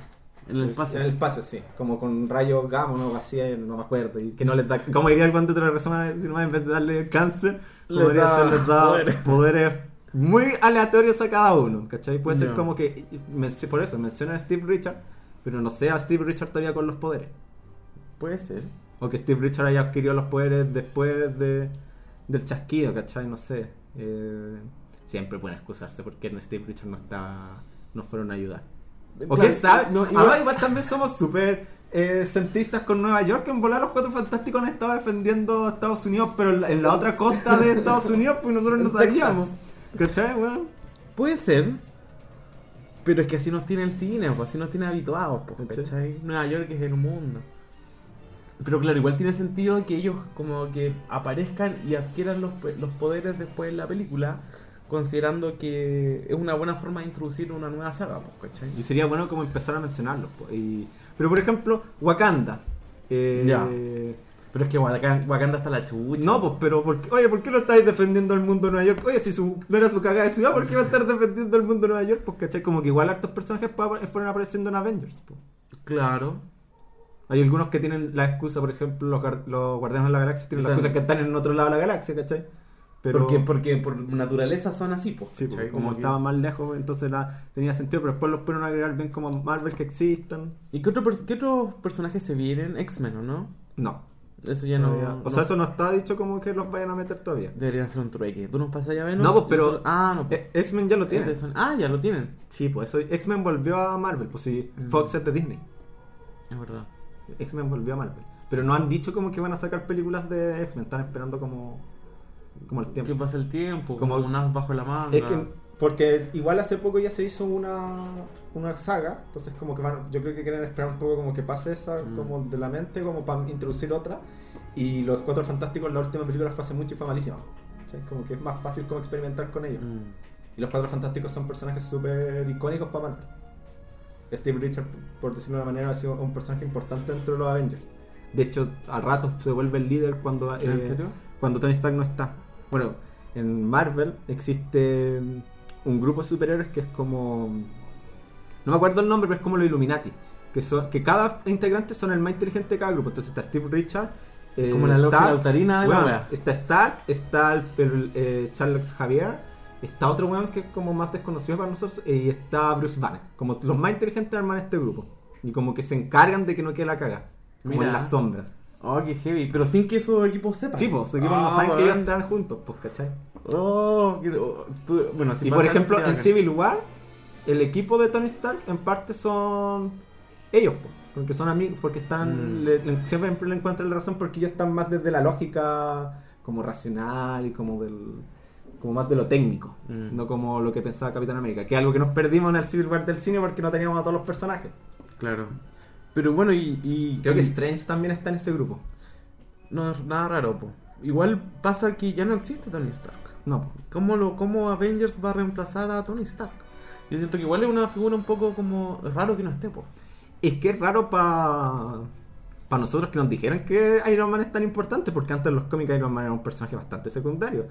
en el espacio. En el espacio, sí. Como con rayos gamma, no así, no me acuerdo. Y que no les da. Como diría el guante de persona, si no en vez de darle cáncer, Les podría da ser les da poderes. poderes. muy aleatorios a cada uno, ¿cachai? Puede ser Ya. como que. Por eso, mencionan a Steve Richard, pero no sea Steve Richard todavía con los poderes. Puede ser. O que Steve Richard haya adquirido los poderes después de, del chasquido, ¿cachai? No sé. Eh, siempre pueden excusarse porque no Steve Richard no está. no fueron a ayudar. O Claro, quién sabe. no, igual- igual, también somos súper eh, centristas con Nueva York. En volar los cuatro fantásticos han estado defendiendo a Estados Unidos, pero en la, en la otra costa de Estados Unidos, pues nosotros no sabíamos. ¿Cachai, weón? Puede ser. Pero es que así nos tiene el cine, pues así nos tiene habituados, pues, ¿Cachai? Nueva York es el mundo. Pero claro, igual tiene sentido que ellos como que aparezcan y adquieran los, los poderes después en la película, considerando que es una buena forma de introducir una nueva saga, pues, ¿cachai? Y sería bueno como empezar a mencionarlos. pues, y- Pero por ejemplo, Wakanda. Eh, Ya. Pero es que Wakanda, Wakanda está la chucha. No, pues, pero ¿por qué- oye, ¿por qué no estáis defendiendo el mundo de Nueva York? Oye, si su, no era su cagada de ciudad, ¿por qué va a estar defendiendo el mundo de Nueva York? Pues, ¿cachai? Como que igual hartos personajes fueron apareciendo en Avengers. pues. Claro. Hay algunos que tienen la excusa, por ejemplo, los, los Guardianes de la Galaxia tienen la excusa que están en otro lado de la galaxia, ¿cachai? Pero, Porque, porque por naturaleza son así, pues. sí, como que- estaban más lejos, entonces la, tenía sentido, pero después los pueden agregar bien como Marvel que existan. ¿Y qué, otro qué otros personajes se vienen? X-Men, ¿o no? No. Eso ya no. todavía. O sea, no- eso no está dicho como que los vayan a meter todavía. Debería ser un trueque. ¿Tú nos pasas ya, Venom? No, pues, pero- Ah, no. pues. Eh, X-Men ya lo Es tiene. de Sony. Ah, ya lo tienen. Sí, pues eso. X-Men volvió a Marvel, pues sí. Mm. Fox es de Disney. Es verdad. X-Men volvió a Marvel. Pero no han dicho como que van a sacar películas de X-Men, están esperando como, como el ¿Qué tiempo. pasa el tiempo? Como- Como un as bajo la manga. Es que, porque igual hace poco ya se hizo una, una saga, entonces como que van, yo creo que quieren esperar un poco como que pase esa Mm. como de la mente, como para introducir otra. Y los Cuatro Fantásticos, la última película fue hace mucho y fue malísima. ¿cachai? Como que es más fácil como experimentar con ellos. Mm. Y los Cuatro Fantásticos son personajes súper icónicos para Marvel. Steve Richards, por decirlo de una manera, ha sido un personaje importante dentro de los Avengers. De hecho, a ratos se vuelve el líder cuando, ¿En eh, serio? cuando Tony Stark no está. Bueno, en Marvel existe un grupo de superhéroes que es como... No me acuerdo el nombre, pero es como los Illuminati. Que, son, que cada integrante son el más inteligente de cada grupo. Entonces está Steve Richards. eh, Como la loca Stark, lautarina de la Weón, wea. Está Stark, está el, el, eh, Charles Javier, está otro weón que es como más desconocido para nosotros, eh, y está Bruce Banner. Como los más inteligentes arman este grupo. Y como que se encargan de que no quede la caga. Como Mira. en las sombras. Oh, qué heavy. Pero sin que su equipo sepa. Sí, pues su equipo no Ah, saben que ellos están juntos, pues, ¿cachai? Oh, oh, tú- bueno, si y por ejemplo, en bacán. Civil War, el equipo de Tony Stark en parte son ellos, pues, porque son amigos, porque están Mm. le- le- siempre le encuentran la razón porque ellos están más desde la lógica como racional y como del como más de lo técnico, Mm. no como lo que pensaba Capitán América, que es algo que nos perdimos en el Civil War del cine porque no teníamos a todos los personajes. Claro. Pero bueno, y. y Creo que Strange también está en ese grupo. No es nada raro, po. Igual pasa que ya no existe Tony Stark. No, po. ¿Cómo, lo, ¿Cómo Avengers va a reemplazar a Tony Stark? Yo siento que igual es una figura un poco como raro que no esté, po. Es que es raro para para nosotros que nos dijeran que Iron Man es tan importante, porque antes en los cómics Iron Man era un personaje bastante secundario.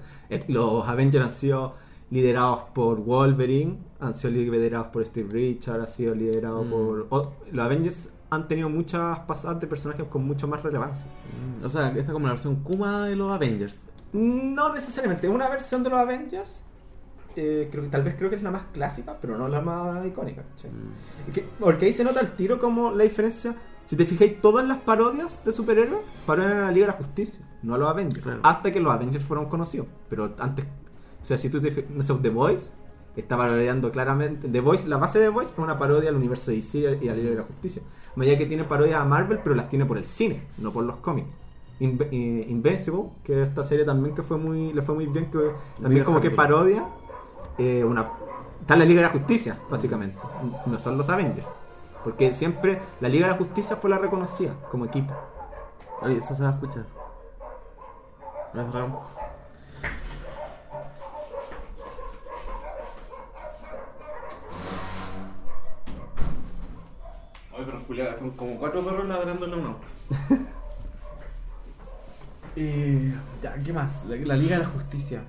Los Avengers han sido liderados por Wolverine, han sido liderados por Steve Richards, han sido liderados Mm. por... los Avengers han tenido muchas pasadas de personajes con mucho más relevancia. Mm, O sea, esta es como la versión Kuma de los Avengers. No necesariamente, una versión de los Avengers, eh, creo que tal vez creo que es la más clásica, pero no la más icónica. Mm. Que- porque ahí se nota el tiro como la diferencia. Si te fijáis, todas las parodias de superhéroes parodian a la Liga de la Justicia, no a los Avengers. Claro. Hasta que los Avengers fueron conocidos. Pero antes, o sea, si tú te fijas, no sé, The Voice está parodiando claramente. The Voice, la base de The Voice es una parodia al universo de DC y a la Liga de la Justicia. Allá que tiene parodias a Marvel, pero las tiene por el cine, no por los cómics. Inve- eh, Invincible, que esta serie también que fue muy, le fue muy bien, que también como que parodia eh, una está la Liga de la Justicia, básicamente. No son los Avengers. Porque siempre la Liga de la Justicia fue la reconocida como equipo. Oye, eso se va a escuchar. Voy a cerrar un poco. Ay, pero son como cuatro perros ladrando en uno. eh, ya, ¿qué más? La, la Liga de la Justicia.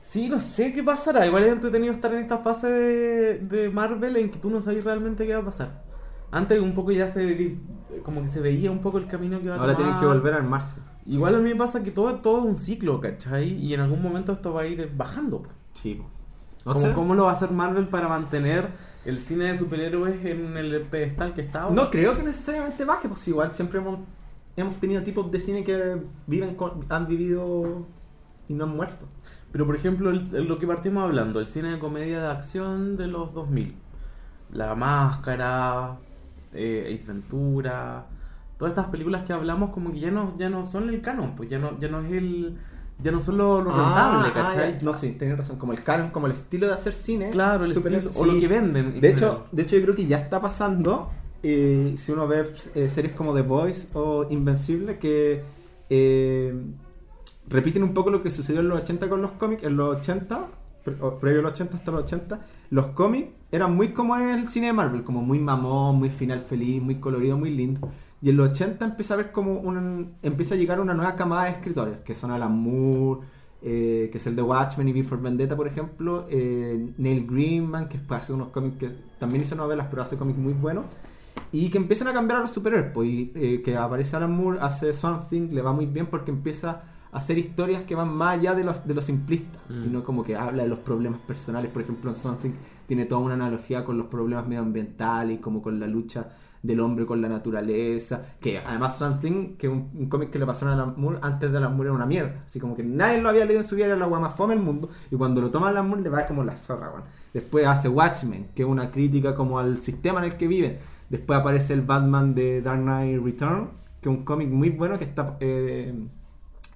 Sí, no sé qué pasará. Igual es entretenido estar en esta fase de, de Marvel en que tú no sabes realmente qué va a pasar. Antes un poco ya se como que se veía un poco el camino que va a Ahora tomar. tienen que volver a armarse. Igual a mí me pasa que todo, todo es un ciclo, ¿cachai? Y en algún momento esto va a ir bajando. po. Sí. po. ¿Cómo, cómo lo va a hacer Marvel para mantener el cine de superhéroes en el pedestal que está ahora? No creo que necesariamente baje, pues igual siempre hemos, hemos tenido tipos de cine que viven con- han vivido y no han muerto. Pero por ejemplo, el- el- lo que partimos hablando, el cine de comedia de acción de los 2000. La Máscara, eh, Ace Ventura, todas estas películas que hablamos como que ya no, ya no son el canon, pues ya no, ya no es el... Ya no son lo, lo rentable, Ah, ¿cachai? ah, ya. no, sí, tienes razón. Como el canon, como el estilo de hacer cine. Claro, el estilo, o lo que venden. en De general. hecho, de hecho, yo creo que ya está pasando. eh, si uno ve eh, series como The Voice o Invencible, que eh, repiten un poco lo que sucedió en los 80 con los cómics. En los 80, pre- o previo a los 80 hasta los 80, los cómics eran muy como el cine de Marvel, como muy mamón, muy final feliz, muy colorido, muy lindo. Y en los 80 empieza a ver como un, empieza a llegar una nueva camada de escritores, que son Alan Moore, eh, que es el de Watchmen y Before Vendetta, por ejemplo, eh, Neil Greenman, que hace unos cómics que también hizo novelas, pero hace cómics muy buenos, y que empiezan a cambiar a los superhéroes, pues, y, eh, que aparece Alan Moore, hace Something, le va muy bien porque empieza a hacer historias que van más allá de los, de los simplistas, Mm. sino como que habla de los problemas personales, por ejemplo, en Something tiene toda una analogía con los problemas medioambientales, como con la lucha del hombre con la naturaleza, que además Something, que un, un cómic que le pasaron a Alan Moore, antes de Alan Moore era una mierda, así como que nadie lo había leído en su vida, era la agua más fome del mundo, y cuando lo toma Alan Moore le va como la zorra. Después hace Watchmen, que es una crítica como al sistema en el que viven. Después aparece el Batman de Dark Knight Return, que es un cómic muy bueno que está, eh,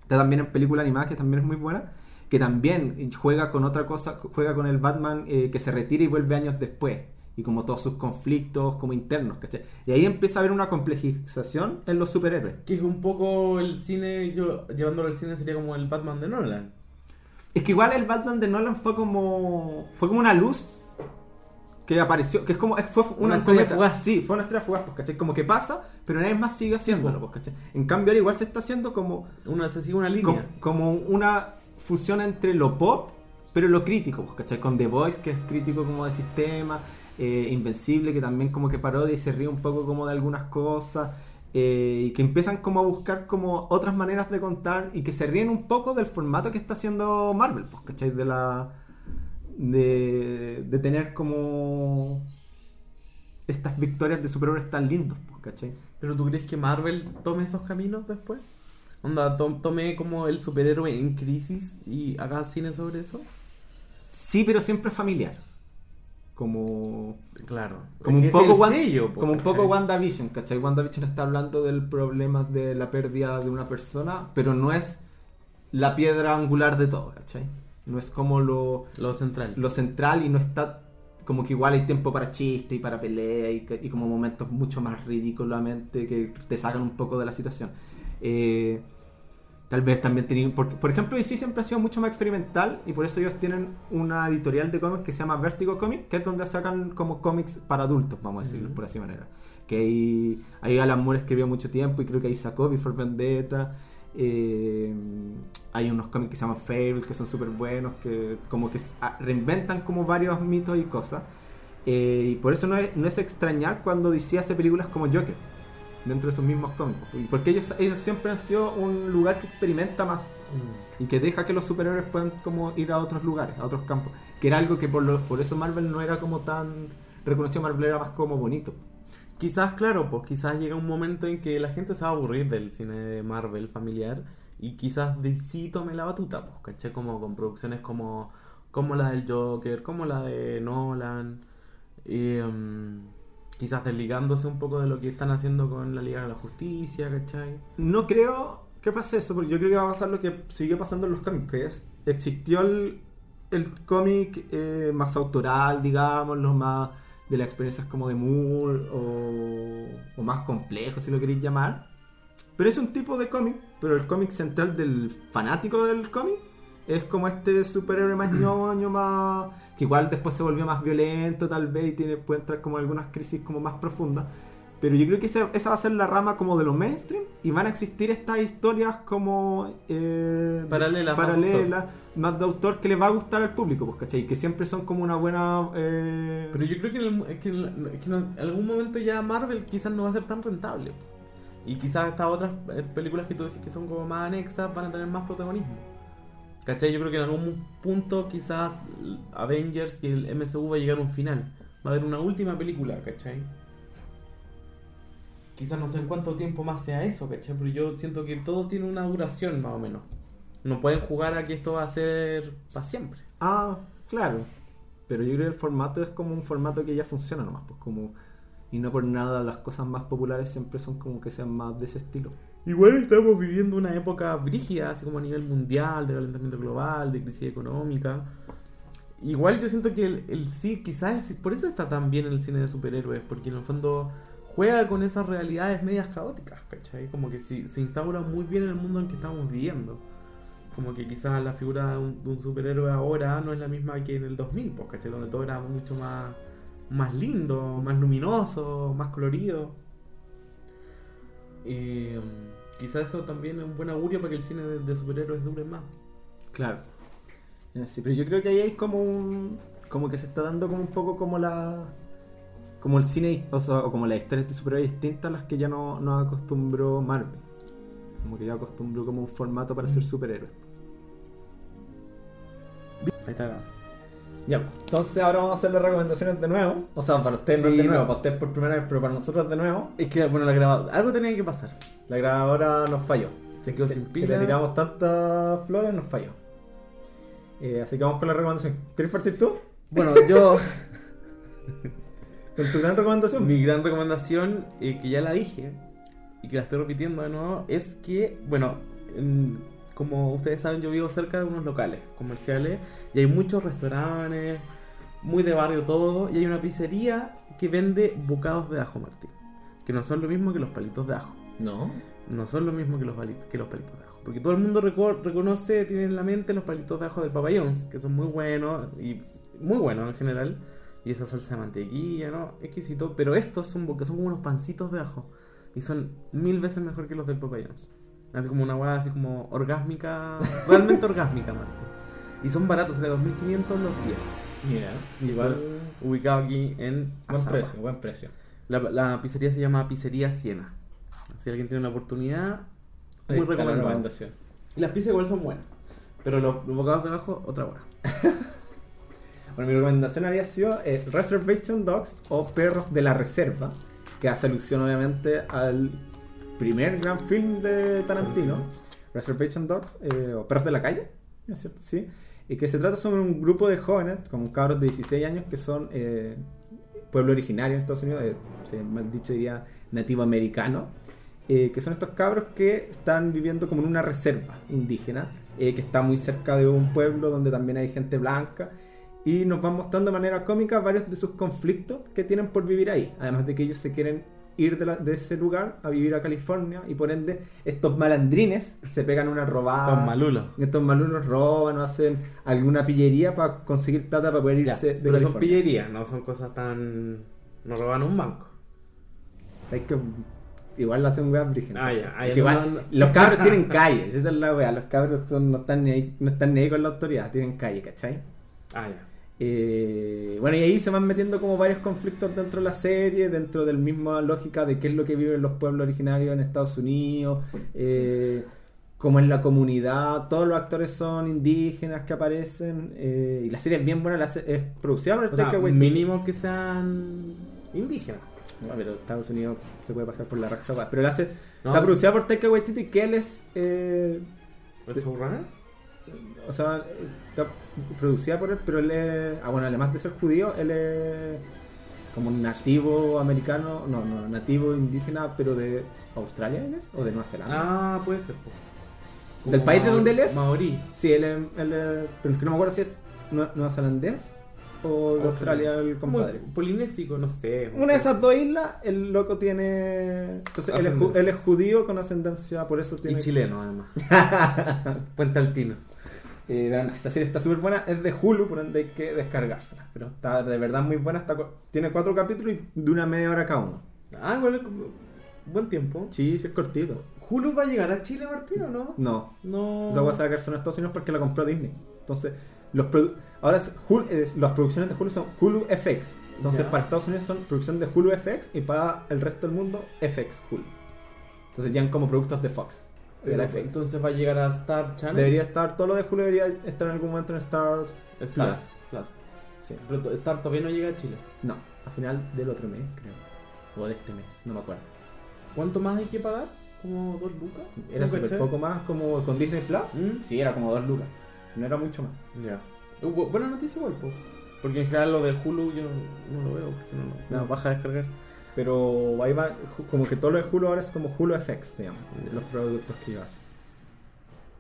está también en película animada, que también es muy buena, que también juega con otra cosa, juega con el Batman eh, que se retira y vuelve años después. Y como todos sus conflictos como internos, ¿cachai? Y ahí empieza a haber una complejización en los superhéroes. Que es un poco el cine, yo llevándolo al cine sería como el Batman de Nolan. Es que igual el Batman de Nolan fue como. fue como una luz que apareció. Que es como. Fue una, Una cometa. fugaz. Sí, fue una estrella fugaz, pues, ¿cachai? Como que pasa, pero nadie más sigue haciéndolo, pues, ¿cachai? En cambio, ahora igual se está haciendo como. Una, se sigue una línea. como, como una fusión entre lo pop, pero lo crítico, pues, ¿cachai? Con The Voice, que es crítico como de sistema. Eh, Invencible, que también como que parodia y se ríe un poco como de algunas cosas. eh, y que empiezan como a buscar como otras maneras de contar y que se ríen un poco del formato que está haciendo Marvel, pues, ¿cachai? De la... De, de tener como estas victorias de superhéroes tan lindos, pues, ¿cachai? ¿Pero tú crees que Marvel tome esos caminos después? Onda, to- tome como el superhéroe en crisis y haga cine sobre eso. Sí, pero siempre familiar. Como Claro. Como un poco, Wan- sello, po, como un poco. WandaVision, ¿cachai? WandaVision está hablando del problema de la pérdida de una persona, pero no es la piedra angular de todo, ¿cachai? No es como lo, Lo central. lo central y no está como que igual hay tiempo para chiste y para pelea y, y como momentos mucho más ridículamente que te sacan un poco de la situación. Eh, tal vez también tenían, por, por ejemplo, DC siempre ha sido mucho más experimental y por eso ellos tienen una editorial de cómics que se llama Vertigo Comics, que es donde sacan como cómics para adultos, vamos a decirlo, por así manera. Que ahí, ahí Alan Moore escribió mucho tiempo y creo que ahí sacó Before Vendetta. Eh, hay unos cómics que se llaman Fable que son súper buenos, que como que ah, reinventan como varios mitos y cosas. Eh, y por eso no es, no es extrañar cuando DC hace películas como Joker dentro de sus mismos cómics. Porque ellos, ellos siempre han sido un lugar que experimenta más Mm. y que deja que los superhéroes puedan como ir a otros lugares, a otros campos. Que era algo que por, lo- por eso Marvel no era como tan reconocido, Marvel era más como bonito. Quizás, claro, pues quizás llega un momento en que la gente se va a aburrir del cine de Marvel familiar y quizás DC tome la batuta, pues, ¿cachai? Como con producciones como, como la del Joker, como la de Nolan, y, em, quizás desligándose un poco de lo que están haciendo con la Liga de la Justicia, ¿cachai? No creo que pase eso, porque yo creo que va a pasar lo que siguió pasando en los cómics, que es, existió el, cómic eh, más autoral, digamos, los más de las experiencias como de Moore o, o más complejo, si lo queréis llamar. Pero es un tipo de cómic, pero el cómic central del fanático del cómic es como este superhéroe más ñoño, más que igual después se volvió más violento tal vez y tiene, puede entrar como en algunas crisis como más profundas. Pero yo creo que esa, esa va a ser la rama como de lo mainstream y van a existir estas historias como eh, Paralelas, más paralelas, más de autor que le va a gustar al público, pues, ¿cachai? Que siempre son como una buena... eh, Pero yo creo que en, que en que en algún momento ya Marvel quizás no va a ser tan rentable. Y quizás estas otras eh, películas que tú decís que son como más anexas van a tener más protagonismo. ¿Cachai? Yo creo que en algún punto quizás Avengers y el MCU va a llegar a un final. Va a haber una última película, ¿cachai? Quizás no sé en cuánto tiempo más sea eso, ¿cachai? Pero yo siento que todo tiene una duración más o menos. No pueden jugar a que esto va a ser para siempre. Ah, claro. Pero yo creo que el formato es como un formato que ya funciona nomás, pues como... Y no por nada las cosas más populares siempre son como que sean más de ese estilo. Igual estamos viviendo una época brígida, así como a nivel mundial, de calentamiento global, de crisis económica. Igual yo siento que el, sí, quizás por eso está tan bien el cine de superhéroes, porque en el fondo juega con esas realidades medias caóticas, ¿cachai? Como que si- se instaura muy bien en el mundo en que estamos viviendo. Como que quizás la figura de un, de un superhéroe ahora no es la misma que en el 2000, pues, ¿cachai? Donde todo era mucho más, más lindo, más luminoso, más colorido. Y mm, quizás eso también es un buen augurio para que el cine de, de superhéroes dure más. Claro. Eh, Sí, pero yo creo que ahí hay como un. Como que se está dando como un poco como la. Como el cine, o, sea, o como las historias de superhéroes distintas a las que ya no nos acostumbró Marvel. Como que ya acostumbró como un formato para ser superhéroes. Ahí está. Ya, entonces ahora vamos a hacer las recomendaciones de nuevo. O sea, para ustedes no es de nuevo, no. para ustedes por primera vez, pero para nosotros de nuevo. Es que, bueno, la grabadora. Algo tenía que pasar. La grabadora nos falló. Se quedó Que- sin que pila. le tiramos tantas flores, nos falló. Eh, así que vamos con la recomendación. ¿Quieres partir tú? Bueno, yo. Con tu gran recomendación. Mi gran recomendación, eh, que ya la dije y que la estoy repitiendo de nuevo, es que, bueno, en- como ustedes saben, yo vivo cerca de unos locales comerciales y hay muchos restaurantes, muy de barrio todo, y hay una pizzería que vende bocados de ajo, Martín. Que no son lo mismo que los palitos de ajo. No. No son lo mismo que los, que los palitos de ajo. Porque todo el mundo reco- reconoce, tiene en la mente los palitos de ajo del Papa John's, que son muy buenos y muy buenos en general. Y esa salsa de mantequilla, ¿no? Exquisito. Pero estos son, son como unos pancitos de ajo. Y son mil veces mejor que los del Papa Así como una hueá así como orgásmica, realmente orgásmica, Martín. Y son baratos, sale 2.500 los 10. Mira, Y igual. estoy ubicado aquí en Buen Azapa. precio, buen precio. La, la pizzería se llama Pizzería Siena. Si alguien tiene una oportunidad, muy está la. Y las pizzas igual son buenas. Pero los, los bocados de abajo, otra hora. Bueno, mi recomendación había sido eh, Reservation Dogs o Perros de la Reserva, que hace alusión obviamente al primer gran film de Tarantino, Reservation Dogs eh, o Perros de la Calle, ¿no es cierto? Sí. Y que se trata sobre un grupo de jóvenes, como cabros de 16 años, que son eh, pueblo originario en Estados Unidos, eh, mal dicho diría nativo americano, eh, que son estos cabros que están viviendo como en una reserva indígena, eh, que está muy cerca de un pueblo donde también hay gente blanca, y nos van mostrando de manera cómica varios de sus conflictos que tienen por vivir ahí, además de que ellos se quieren ir de, la- de ese lugar a vivir a California, y por ende estos malandrines se pegan una robada. Estos malulos. Estos roban o hacen alguna pillería para conseguir plata para poder Ya, irse de pero son California. pillerías, no son cosas tan. No roban un banco. ¿Sabes que Igual la hacen weas brígidas. Ah, ya, ya, no, no, no. Los cabros tienen calles, esa es la wea. Los cabros son- no, están ni ahí, no están ni ahí con la autoridad, tienen calle, ¿cachai? Ah, ya. Eh, bueno, y ahí se van metiendo como varios conflictos dentro de la serie, dentro del misma lógica de qué es lo que viven los pueblos originarios en Estados Unidos, eh, cómo es la comunidad, todos los actores son indígenas que aparecen, eh, y la serie es bien buena, la es producida por el O sea, mínimo que sean indígenas. No, pero Estados Unidos se puede pasar por la raza, pero la hace, No, está producida por Taika Waititi, que él es... eh, ¿El showrunner? o sea, está producida por él, pero él es. Ah, bueno, además de ser judío, él es como un nativo americano, no, no, nativo indígena, pero de Australia, ¿él es? ¿O de Nueva Zelanda? Ah, puede ser. ¿Del país de donde él es? Maorí. Sí, él es. Él es- pero es que no me acuerdo si es nue- neozelandés o de Australia el compadre. Muy Polinésico, no sé. Una de esas dos islas, el loco tiene. Entonces, él es, él es judío con ascendencia, por eso Y tiene. chileno, además. Puente Altino. Eh, esta serie está súper buena, es de Hulu, por ende hay que descargársela. Pero está de verdad muy buena, está, tiene cuatro capítulos y dura media hora cada uno. Ah, como- buen tiempo. Sí, sí es cortito. ¿Hulu va a llegar a Chile, Martín, o no? No, No. esa voy a sacar son en Estados Unidos porque la compró Disney. Entonces, los ahora es Hulu- es- las producciones de Hulu son Hulu FX. Entonces, Ya. para Estados Unidos son producción de Hulu FX y para el resto del mundo FX Hulu. Entonces, ya como productos de Fox. Pero, entonces va a llegar a Star Channel. Debería estar, todo lo de Hulu debería estar en algún momento en Star Star Plus. Plus. Sí. Pero Star todavía no llega a Chile. No, a final del otro mes, creo. O de este mes, no me acuerdo. ¿Cuánto más hay que pagar? ¿Como dos lucas? Era ¿No súper poco más como con Disney Plus. ¿Mm? Sí, era como dos lucas. Si no era mucho más. Ya. Uh, bu- buena noticia igual, po. Porque en general lo del Hulu yo no, no lo veo, porque no, no, No. baja a descargar. Pero ahí va, como que todo lo de Hulu ahora es como Hulu FX, se llama. Los productos que iba a hacer.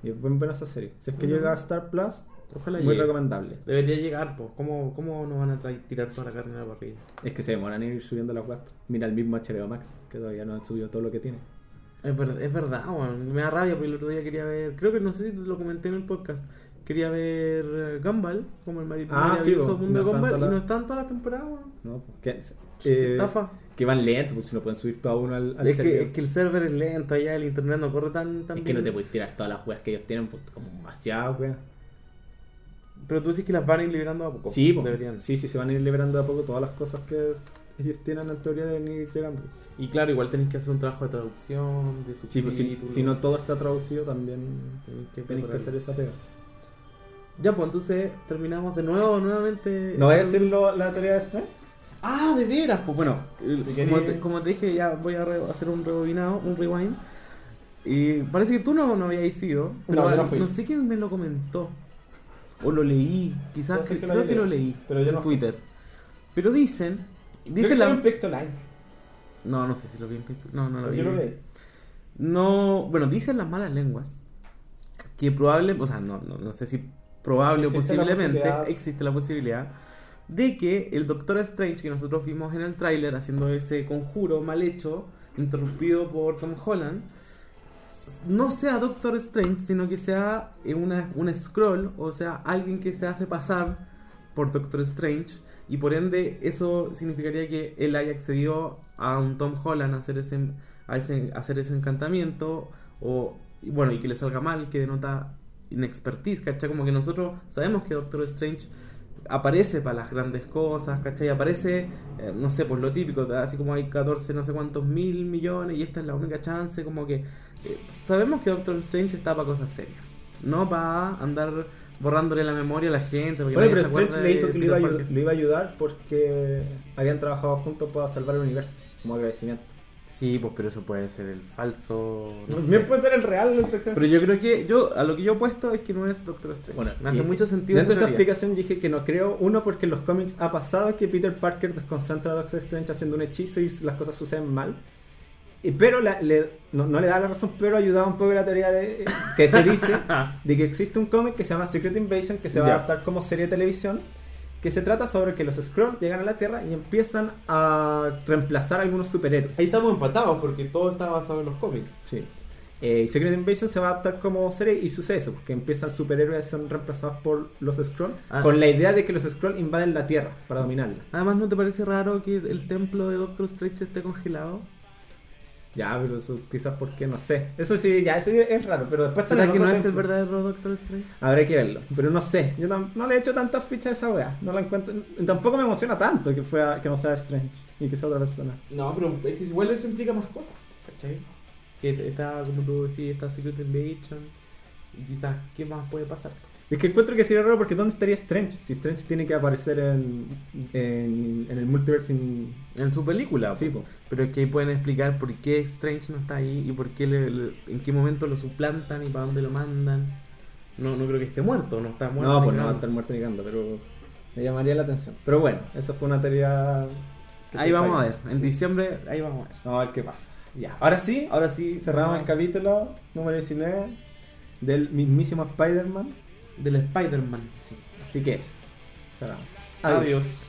Y es buen buena esa serie. Si es que llega a Star Plus, Ojalá muy llegue. recomendable. Debería llegar, pues. ¿Cómo, ¿Cómo nos van a tirar toda la carne a la parrilla? Es que se demoran en ir subiendo la web. Mira el mismo HBO Max, que todavía no han subido todo lo que tiene. Es, ver- es verdad, weón. Me da rabia porque el otro día quería ver. Creo que no sé si lo comenté en el podcast. Quería ver eh, Gumball, como el mari- Ah, sí, mundo No de Gumball, todas y no están todas las temporadas, weón. ¿no? Que- Qué eh, estafa. Que van lentos, pues si no pueden subir todo a uno al, al Es que, es que el server es lento, allá el internet no corre tan, tan Es que no te puedes tirar todas las weas que ellos tienen, pues como demasiado, weón. Pero tú dices que las van a ir liberando a poco. Sí, po. deberían. sí, sí, se van a ir liberando a poco todas las cosas que ellos tienen en teoría de ir llegando. Y claro, igual tenés que hacer un trabajo de traducción, de Sí, pues si, subtítulos. si no todo está traducido, también que tenéis que prepararlo. hacer esa pega. Ya, pues entonces terminamos de nuevo, nuevamente. ¿No voy a decir la teoría de Strange? Ah, de veras, pues bueno, Si como, te, como te dije, ya voy a re- hacer un rebobinado, un rewind. Y parece que tú no, no habías sido. Pero No, yo no fui. sé quién me lo comentó. O lo leí, quizás que- que creo que lo leí pero yo en no fui. Twitter. Pero dicen, dicen la... Pictoline. No, no sé si lo vi en Twitter. No, no lo vi. Yo lo leí. No, bueno, dicen las malas lenguas que probable, o sea, no, no, no sé si probable o la posiblemente posibilidad. existe la posibilidad de que el Doctor Strange que nosotros vimos en el tráiler haciendo ese conjuro mal hecho, interrumpido por Tom Holland, no sea Doctor Strange, sino que sea una, un scroll, o sea, alguien que se hace pasar por Doctor Strange, y por ende eso significaría que él haya accedido a un Tom Holland a hacer ese, hacer ese encantamiento, o y bueno, y que le salga mal, que denota inexpertise, ¿cachai? Como que nosotros sabemos que Doctor Strange aparece para las grandes cosas, ¿cachai? Aparece, eh, no sé, pues lo típico, así como hay 14 no sé cuántos mil millones y esta es la única chance, como que eh, sabemos que Doctor Strange está para cosas serias, no para andar borrándole la memoria a la gente. Bueno, pero Strange le dijo que lo iba a ayudar porque habían trabajado juntos para salvar el universo, como agradecimiento. Sí, pues pero eso puede ser el falso. no También sé. puede ser el real del Doctor Pero yo creo que yo a lo que yo he puesto es que no es Doctor Strange. Bueno, me hace y mucho sentido. Dentro de esa explicación dije que no creo, uno, porque en los cómics ha pasado que Peter Parker desconcentra a Doctor Strange haciendo un hechizo y las cosas suceden mal. Y, pero la- le- no, no le da la razón, pero ayudaba un poco la teoría de, que se dice de que existe un cómic que se llama Secret Invasion que se va a adaptar como serie de televisión que se trata sobre que los Skrulls llegan a la Tierra y empiezan a reemplazar a algunos superhéroes. Ahí estamos empatados porque todo está basado en los cómics. Sí. Eh, Secret Invasion se va a adaptar como serie y sucede eso, porque empiezan superhéroes a ser reemplazados por los Skrulls Ah. con la idea de que los Skrulls invaden la Tierra para dominarla. Además, ¿no te parece raro que el templo de Doctor Strange esté congelado? Ya, pero eso quizás porque no sé. Eso sí, ya, eso es raro, pero después ¿Será que no otro es el verdadero Doctor Strange? Habrá que verlo, pero no sé. Yo no le he hecho tantas fichas a esa wea. No la encuentro. Tampoco me emociona tanto que, fuera, que no sea Strange y que sea otra persona. No, pero es que igual eso implica más cosas, ¿cachai? Que está, como tú decís, está Secret Invasion. Y quizás, ¿qué más puede pasar? Es que encuentro que sería raro porque ¿dónde estaría Strange? Si Strange tiene que aparecer en, en, en el multiverse. in- En su película, Sí, po. pero es que ahí pueden explicar por qué Strange no está ahí y por qué le- le- en qué momento lo suplantan y para dónde lo mandan. No, no creo que esté muerto, no está muerto. No, pues no va a estar muerto ni cagando, pero me llamaría la atención. Pero bueno, esa fue una teoría. Ahí vamos a ver, en Sí. diciembre, ahí vamos a ver. Vamos a ver qué pasa. Ya. Ahora sí, Ahora sí, cerramos el capítulo número 19 del mismísimo Spider-Man. Del Spider-Man. Sí, así que es. Cerramos. Adiós.